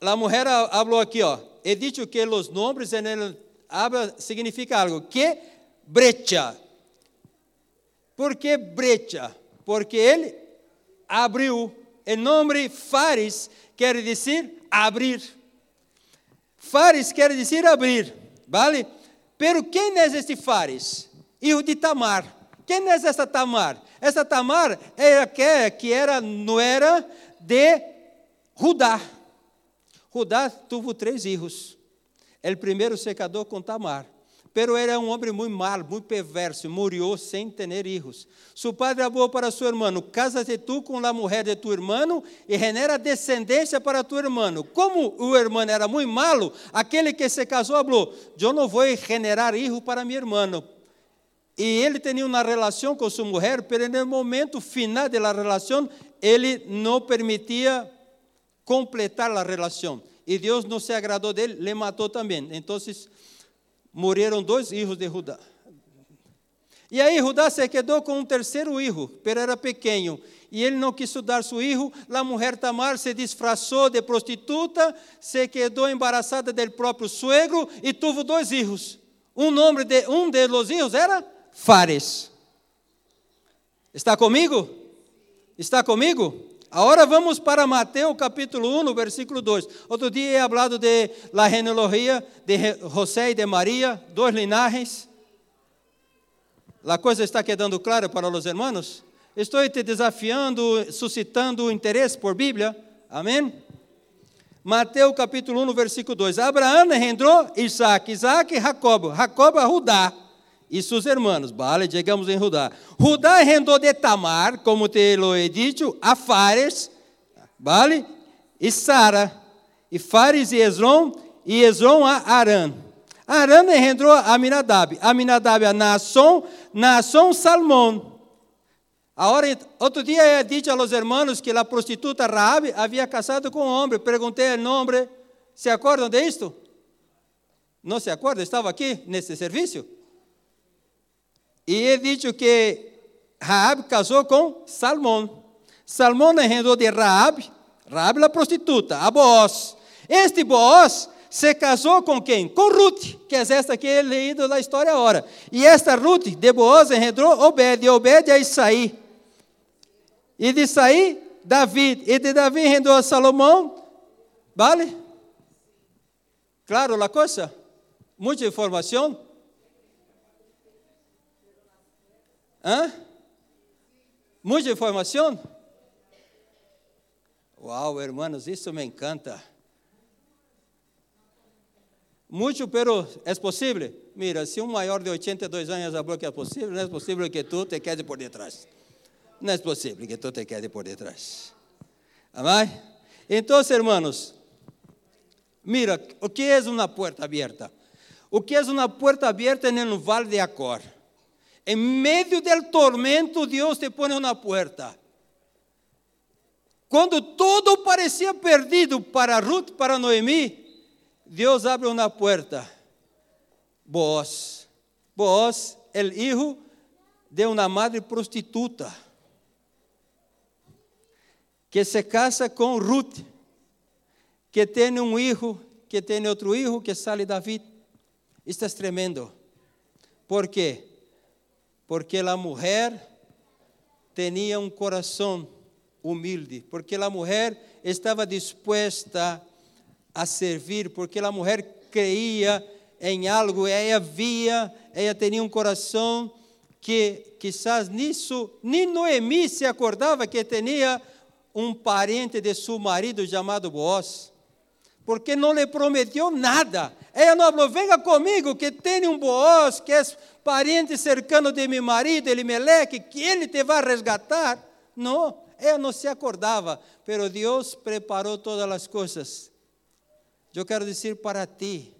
a mulher falou aqui, ó, he dicho que os nomes en el habla significa algo, que brecha. ¿Por que brecha? Porque ele abriu. O nome Fares quer dizer abrir. Fares quer dizer abrir, vale? Pero quem é este Fares? Filho de Tamar. Quem é esta Tamar? Esta Tamar era que, que era nuera de Judá. Judá teve três filhos. O primeiro se casou com Tamar. Pero era um homem muito mal, muito perverso, morreu sem ter filhos. Su padre falou para seu irmão: Casa-te tu com a mulher de tu irmão e genera descendência para tu irmão. Como o irmão era muito malo, aquele que se casou falou: Eu não vou generar filho para meu irmão. E ele tinha uma relação com sua mulher, mas no momento final da relação, ele não permitia completar a relação. E Deus não se agradou dele, le matou também. Então, morreram dois filhos de Judá. E aí Judá se quedou com um terceiro filho, pero era pequeno. E ele não quis dar seu filho. A mulher Tamar se disfarçou de prostituta, se quedou embaraçada do próprio suegro e teve dois filhos. Um nome de um de los filhos era Fares. Está comigo? Está comigo? Agora vamos para Mateus capítulo 1, versículo 2. Outro dia he hablado de la genealogia de José e de Maria, dois linajes. A coisa está quedando clara para os hermanos? Estou te desafiando, suscitando interesse por Bíblia. Amém? Mateus capítulo 1, versículo 2. Abraão engendrou Isaac, Isaac Jacob, Jacob a Judá e seus irmãos, vale, chegamos em Judá. Judá rendou de Tamar, como te lo he dicho, a Fares, vale, e Sara, e Fares e Esron, e Esron a Arã. Arã engendrou a Aminadab, Aminadab a Naasson, Naasson Salmão. Agora, outro dia eu disse aos irmãos que a prostituta Raab havia casado com um homem. Perguntei o nome. Se acordam disto? Não se acordam? Estava aqui nesse serviço? E é dito que Raab casou com Salmão. Salmão engendrou de Raab, Raab a prostituta, a Boaz. Este Boaz se casou com quem? Com Ruth, que é esta que é leído na história agora. E esta Ruth de Boaz engendrou Obed, e Obed a Isaí. E de Isaí, Davi. E de Davi engendrou Salomão. Vale? Claro a coisa? Muita informação. ¿Ah? Muita informação? Uau, hermanos, isso me encanta. Muito, pero é possível? Mira, se um maior de 82 anos falou que é possível, não é possível que tu te quedes por detrás. Não é possível que tu te quedes por detrás. Amém? Então, hermanos, mira, o que é uma porta aberta? O que é uma porta aberta no vale de Acor? En medio del tormento, Dios te pone una puerta. Quando todo parecia perdido para Ruth, para Noemí, Deus abre uma porta. Boaz. Boaz, el hijo de uma madre prostituta, que se casa com Ruth, que tem um hijo, que tem outro hijo, que sale David. Isto é tremendo. Por quê? Porque a mulher tinha um coração humilde, porque a mulher estava disposta a servir, porque a mulher creia em algo, ela via, ela tinha um coração que quizás nisso, nem Noemi se acordava que tinha um parente de seu marido chamado Boaz, porque não lhe prometeu nada. Ela não falou, venha comigo, que tem um Boaz, que é parente cercano de meu marido, Elimeleque, que ele te vai resgatar. Não, ela não se acordava, pero Deus preparou todas as coisas. Eu quero dizer para ti,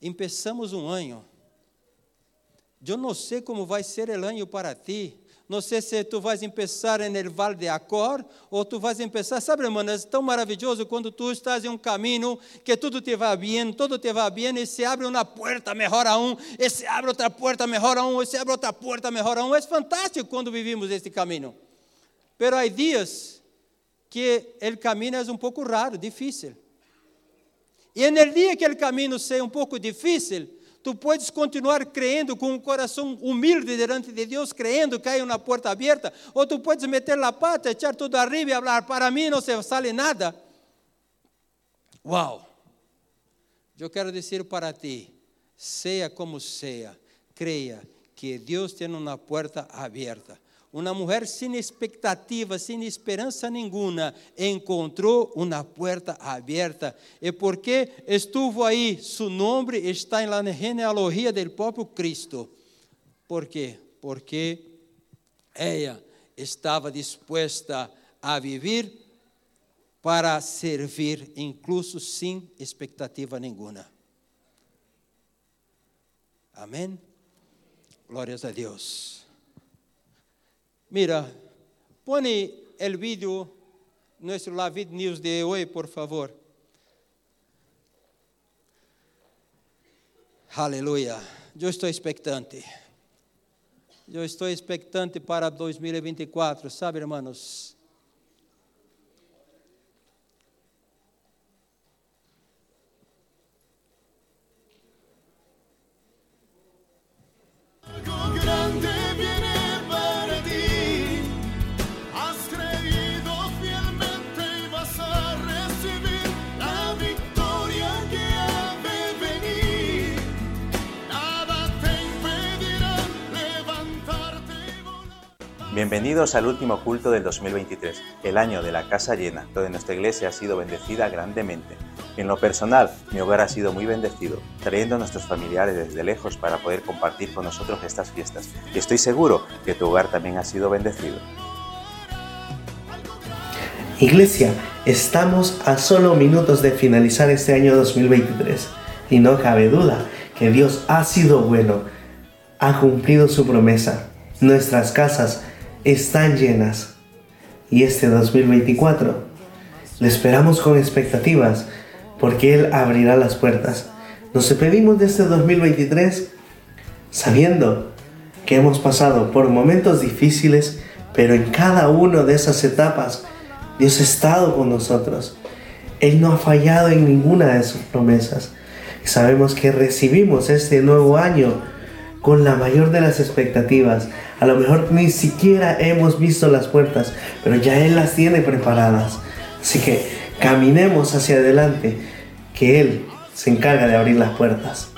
empezamos um ano. Eu não sei como vai ser o ano para ti, não sei se tu vais começar no Vale de Acor ou tu vais começar. Sabe, irmão, é tão maravilhoso quando tu estás em um caminho que tudo te vai bem, tudo te vai bem e se abre uma porta, melhor um, e se abre outra porta, melhor um, e se abre outra porta, melhor um. É fantástico quando vivimos este caminho. Pero há dias que o caminho é um pouco raro, difícil. E no dia que o caminho seja um pouco difícil, tu podes continuar crendo com um coração humilde diante de Deus, crendo que há uma porta aberta, ou tu podes meter a pata, echar tudo arriba e falar, para mim não se sale nada. Uau! Eu quero dizer para ti, seja como seja, creia que Deus tem uma porta aberta. Uma mulher sem expectativa, sem esperança nenhuma, encontrou uma porta aberta. E porque estuvo aí, seu nome está na genealogia do próprio Cristo. Por quê? Porque ela estava disposta a viver para servir, incluso sem expectativa nenhuma. Amém? Glórias a Deus. Mira, pone el vídeo, nuestro Lavid News de hoy, por favor. Aleluia. Eu estou expectante. Eu estou expectante para 2024, sabe, irmãos? Bienvenidos al último culto del 2023, el año de la casa llena, donde nuestra iglesia ha sido bendecida grandemente. En lo personal, mi hogar ha sido muy bendecido, trayendo a nuestros familiares desde lejos para poder compartir con nosotros estas fiestas. Y estoy seguro que tu hogar también ha sido bendecido. Iglesia, estamos a solo minutos de finalizar este año 2023 y no cabe duda que Dios ha sido bueno, ha cumplido su promesa. Nuestras casas están llenas. Y este 2024 le esperamos con expectativas porque Él abrirá las puertas. Nos despedimos de este 2023 sabiendo que hemos pasado por momentos difíciles, pero en cada una de esas etapas Dios ha estado con nosotros. Él no ha fallado en ninguna de sus promesas. Y sabemos que recibimos este nuevo año con la mayor de las expectativas. A lo mejor ni siquiera hemos visto las puertas, pero ya Él las tiene preparadas. Así que caminemos hacia adelante, que Él se encarga de abrir las puertas.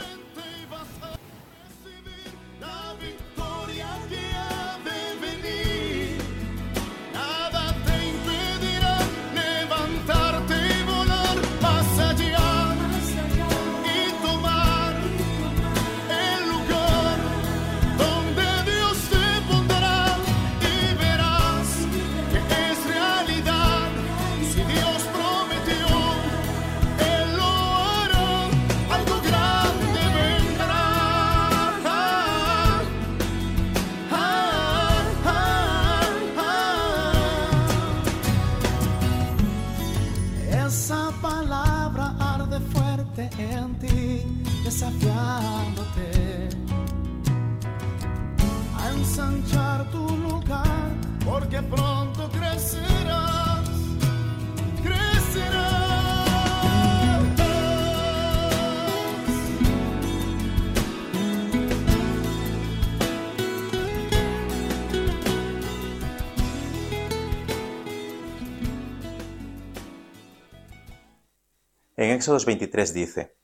Éxodos 23 dice,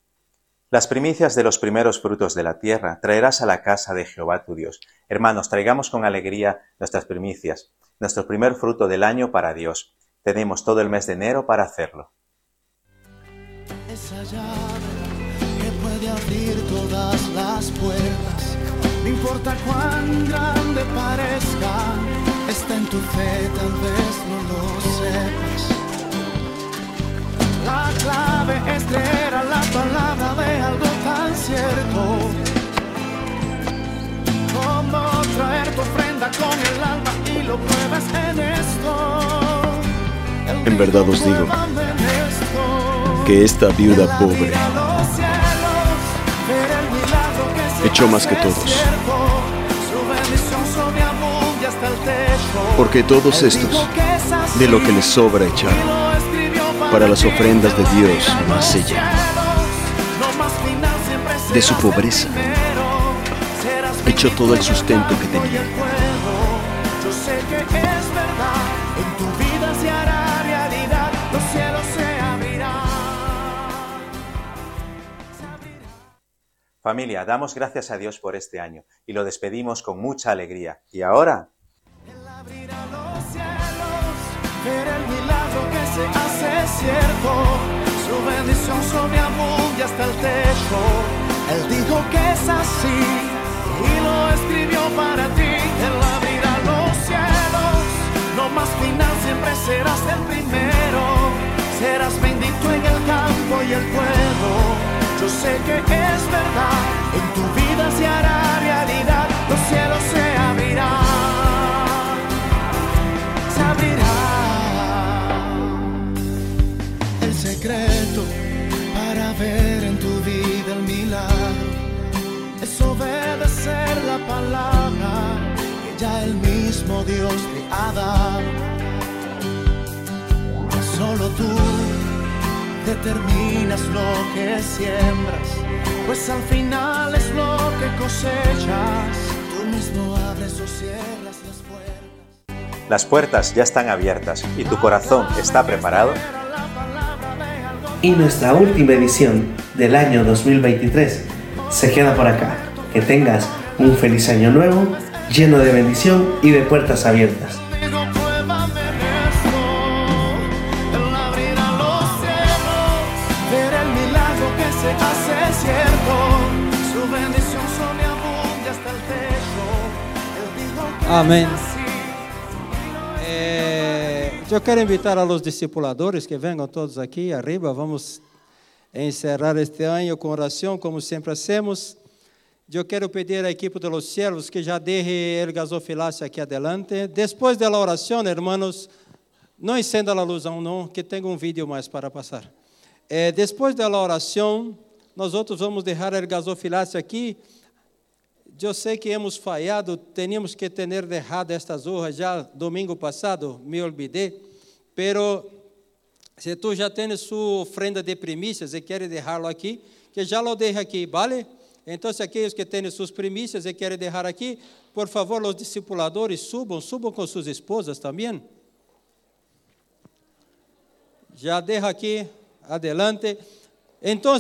Las primicias de los primeros frutos de la tierra traerás a la casa de Jehová tu Dios. Hermanos, traigamos con alegría nuestras primicias, nuestro primer fruto del año para Dios. Tenemos todo el mes de enero para hacerlo. Esa llave que puede abrir todas las puertas, no importa cuán grande parezca, está en tu fe, tal vez no lo sepas. La clave es creer a la palabra de algo tan cierto. Como traer tu ofrenda con el alma y lo pruebas en esto. En verdad os digo que esta viuda pobre echó más que todos. Porque todos estos, de lo que les sobra echaron para las ofrendas de Dios más ella. De su pobreza, echó todo el sustento que tenía. Familia, damos gracias a Dios por este año y lo despedimos con mucha alegría. Y ahora Ver el milagro que se hace cierto, su bendición sobreabunde hasta el techo. Él dijo que es así y lo escribió para ti. Él abrirá los cielos, no más final, siempre serás el primero. Serás bendito en el campo y el pueblo. Yo sé que es verdad, en tu vida se hará realidad, los cielos se Ha dado. Solo tú determinas lo que siembras, pues al final es lo que cosechas. Tú mismo abres o cierras las puertas. Las puertas ya están abiertas y tu corazón está preparado. Y nuestra última edición del año 2023 se queda por acá. Que tengas un feliz año nuevo, lleno de bendición y de puertas abiertas. Así. É, eu quero invitar a los discipuladores que venham todos aqui arriba. Vamos encerrar este ano com oração, como sempre hacemos. Eu quero pedir à equipe de los cielos que já deje el gasofilacio aqui adelante. Depois da oração, hermanos, não encenda a luz aún não, que tenho um vídeo mais para passar. Eh, depois da oração, nós outros vamos deixar o gasofilacio aqui. Eu sei que hemos falhado, teníamos que ter deixado estas hojas já domingo passado, me olvidei, pero se tu já tens sua ofrenda de primícias e quer deixá-lo aqui, que já lo deixe aqui, vale? Então, aqueles que têm suas primícias e querem deixar aqui, por favor, os discipuladores subam, subam com suas esposas também. Já deixa aqui, adelante. Então,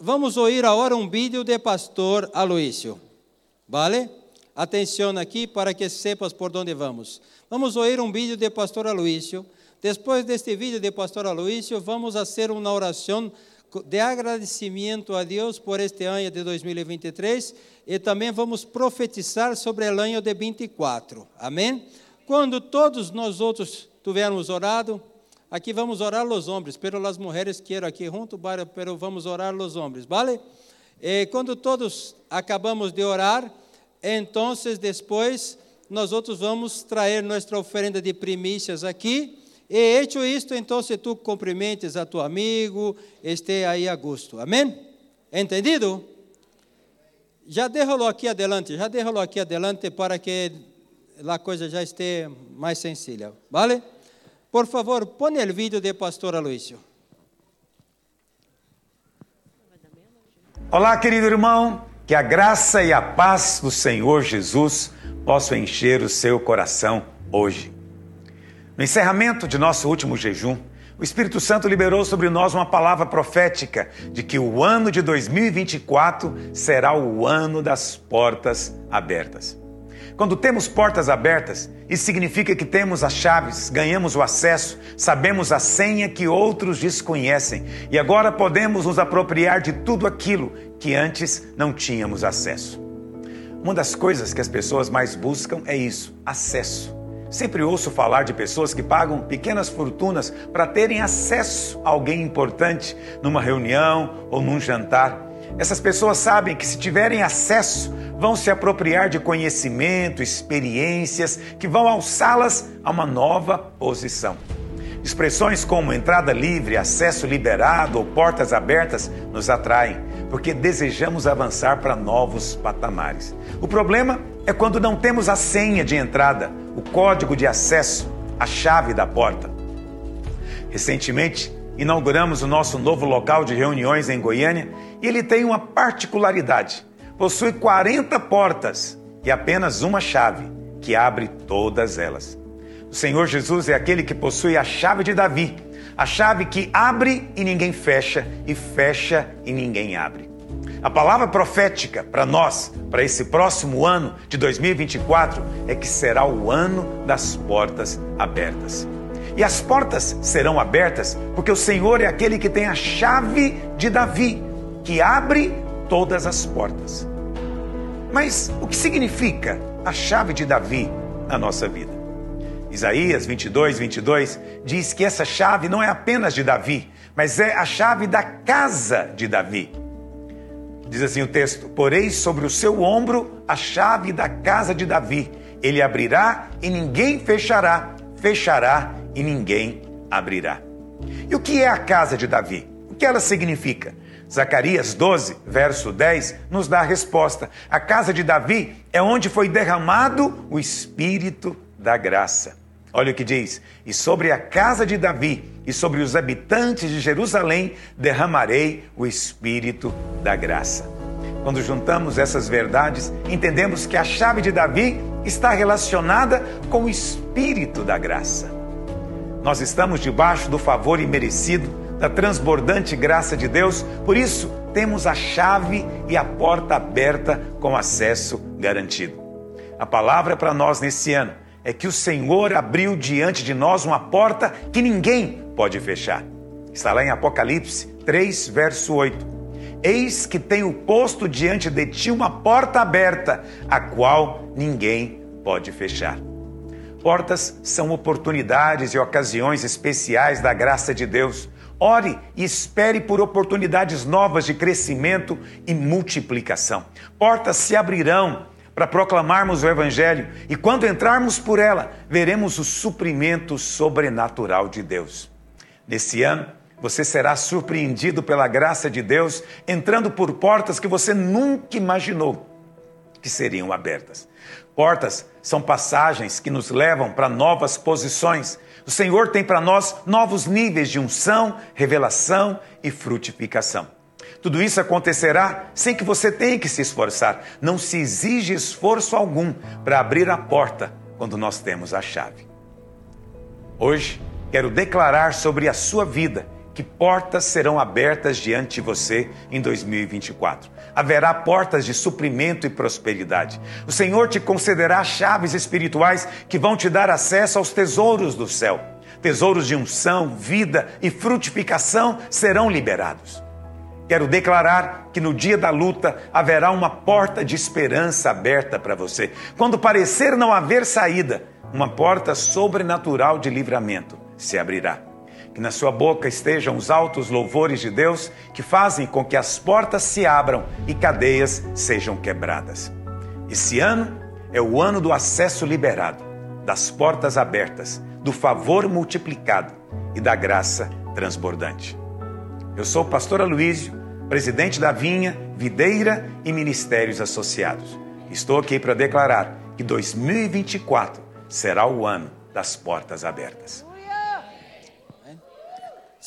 vamos ouvir agora um vídeo de pastor Aloísio. Vale? Atenção aqui para que sepas por onde vamos. Vamos ouvir um vídeo de pastor Aloísio. Depois deste vídeo de pastor Aloísio, vamos fazer uma oração de agradecimento a Deus por este ano de 2023 e também vamos profetizar sobre o ano de 24. Amém? Quando todos nós outros tivermos orado, aqui vamos orar os homens, pero as mulheres quero aqui junto, pero vamos orar os homens, vale? E quando todos acabamos de orar, então depois nós outros vamos trazer nossa oferenda de primícias aqui. E hecho isto, então tu cumprimentes a tu amigo, esteja aí a gosto. Amém? Entendido? Já déjalo aqui adelante, já déjalo aqui adelante para que a coisa já esteja mais sencilla. Vale? Por favor, põe o vídeo de pastor Aloísio. Olá, querido irmão, que a graça e a paz do Senhor Jesus possam encher o seu coração hoje. No encerramento de nosso último jejum, o Espírito Santo liberou sobre nós uma palavra profética de que o ano de 2024 será o ano das portas abertas. Quando temos portas abertas, isso significa que temos as chaves, ganhamos o acesso, sabemos a senha que outros desconhecem e agora podemos nos apropriar de tudo aquilo que antes não tínhamos acesso. Uma das coisas que as pessoas mais buscam é isso: acesso. Sempre ouço falar de pessoas que pagam pequenas fortunas para terem acesso a alguém importante numa reunião ou num jantar. Essas pessoas sabem que se tiverem acesso, vão se apropriar de conhecimento, experiências que vão alçá-las a uma nova posição. Expressões como entrada livre, acesso liberado ou portas abertas nos atraem, porque desejamos avançar para novos patamares. O problema é quando não temos a senha de entrada, o código de acesso, a chave da porta. Recentemente, inauguramos o nosso novo local de reuniões em Goiânia e ele tem uma particularidade. Possui 40 portas e apenas uma chave que abre todas elas. O Senhor Jesus é aquele que possui a chave de Davi, a chave que abre e ninguém fecha, e fecha e ninguém abre. A palavra profética para nós, para esse próximo ano de 2024, é que será o ano das portas abertas. E as portas serão abertas porque o Senhor é aquele que tem a chave de Davi, que abre todas as portas. Mas o que significa a chave de Davi na nossa vida? Isaías 22, 22 diz que essa chave não é apenas de Davi, mas é a chave da casa de Davi. Diz assim o texto: Porei sobre o seu ombro a chave da casa de Davi. Ele abrirá e ninguém fechará, fechará e ninguém abrirá. E o que é a casa de Davi? O que ela significa? Zacarias 12, verso 10, nos dá a resposta. A casa de Davi é onde foi derramado o Espírito da graça. Olha o que diz: E sobre a casa de Davi e sobre os habitantes de Jerusalém derramarei o Espírito da graça. Quando juntamos essas verdades, entendemos que a chave de Davi está relacionada com o Espírito da graça. Nós estamos debaixo do favor imerecido, da transbordante graça de Deus, por isso temos a chave e a porta aberta com acesso garantido. A palavra para nós nesse ano é que o Senhor abriu diante de nós uma porta que ninguém pode fechar. Está lá em Apocalipse 3, verso 8. Eis que tenho posto diante de ti uma porta aberta, a qual ninguém pode fechar. Portas são oportunidades e ocasiões especiais da graça de Deus. Ore e espere por oportunidades novas de crescimento e multiplicação. Portas se abrirão para proclamarmos o Evangelho e quando entrarmos por ela, veremos o suprimento sobrenatural de Deus. Nesse ano, você será surpreendido pela graça de Deus, entrando por portas que você nunca imaginou que seriam abertas. Portas são passagens que nos levam para novas posições. O Senhor tem para nós novos níveis de unção, revelação e frutificação. Tudo isso acontecerá sem que você tenha que se esforçar. Não se exige esforço algum para abrir a porta quando nós temos a chave. Hoje, quero declarar sobre a sua vida que portas serão abertas diante de você em 2024. Haverá portas de suprimento e prosperidade. O Senhor te concederá chaves espirituais que vão te dar acesso aos tesouros do céu. Tesouros de unção, vida e frutificação serão liberados. Quero declarar que no dia da luta haverá uma porta de esperança aberta para você. Quando parecer não haver saída, uma porta sobrenatural de livramento se abrirá. Que na sua boca estejam os altos louvores de Deus que fazem com que as portas se abram e cadeias sejam quebradas. Esse ano é o ano do acesso liberado, das portas abertas, do favor multiplicado e da graça transbordante. Eu sou o pastor Aloísio presidente da Vinha, Videira e Ministérios Associados. Estou aqui para declarar que 2024 será o ano das portas abertas.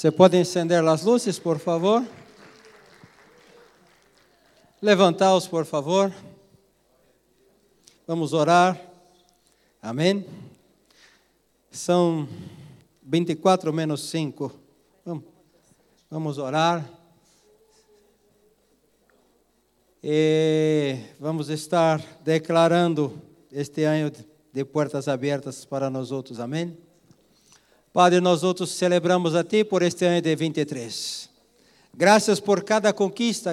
Você pode acender as luzes, por favor? Levantaos, por favor. Vamos orar. Amém. São 24 menos 5. Vamos, vamos orar. E vamos estar declarando este ano de portas abertas para nós outros. Amém? Padre, nós outros celebramos a Ti por este ano de 23. Graças por cada conquista.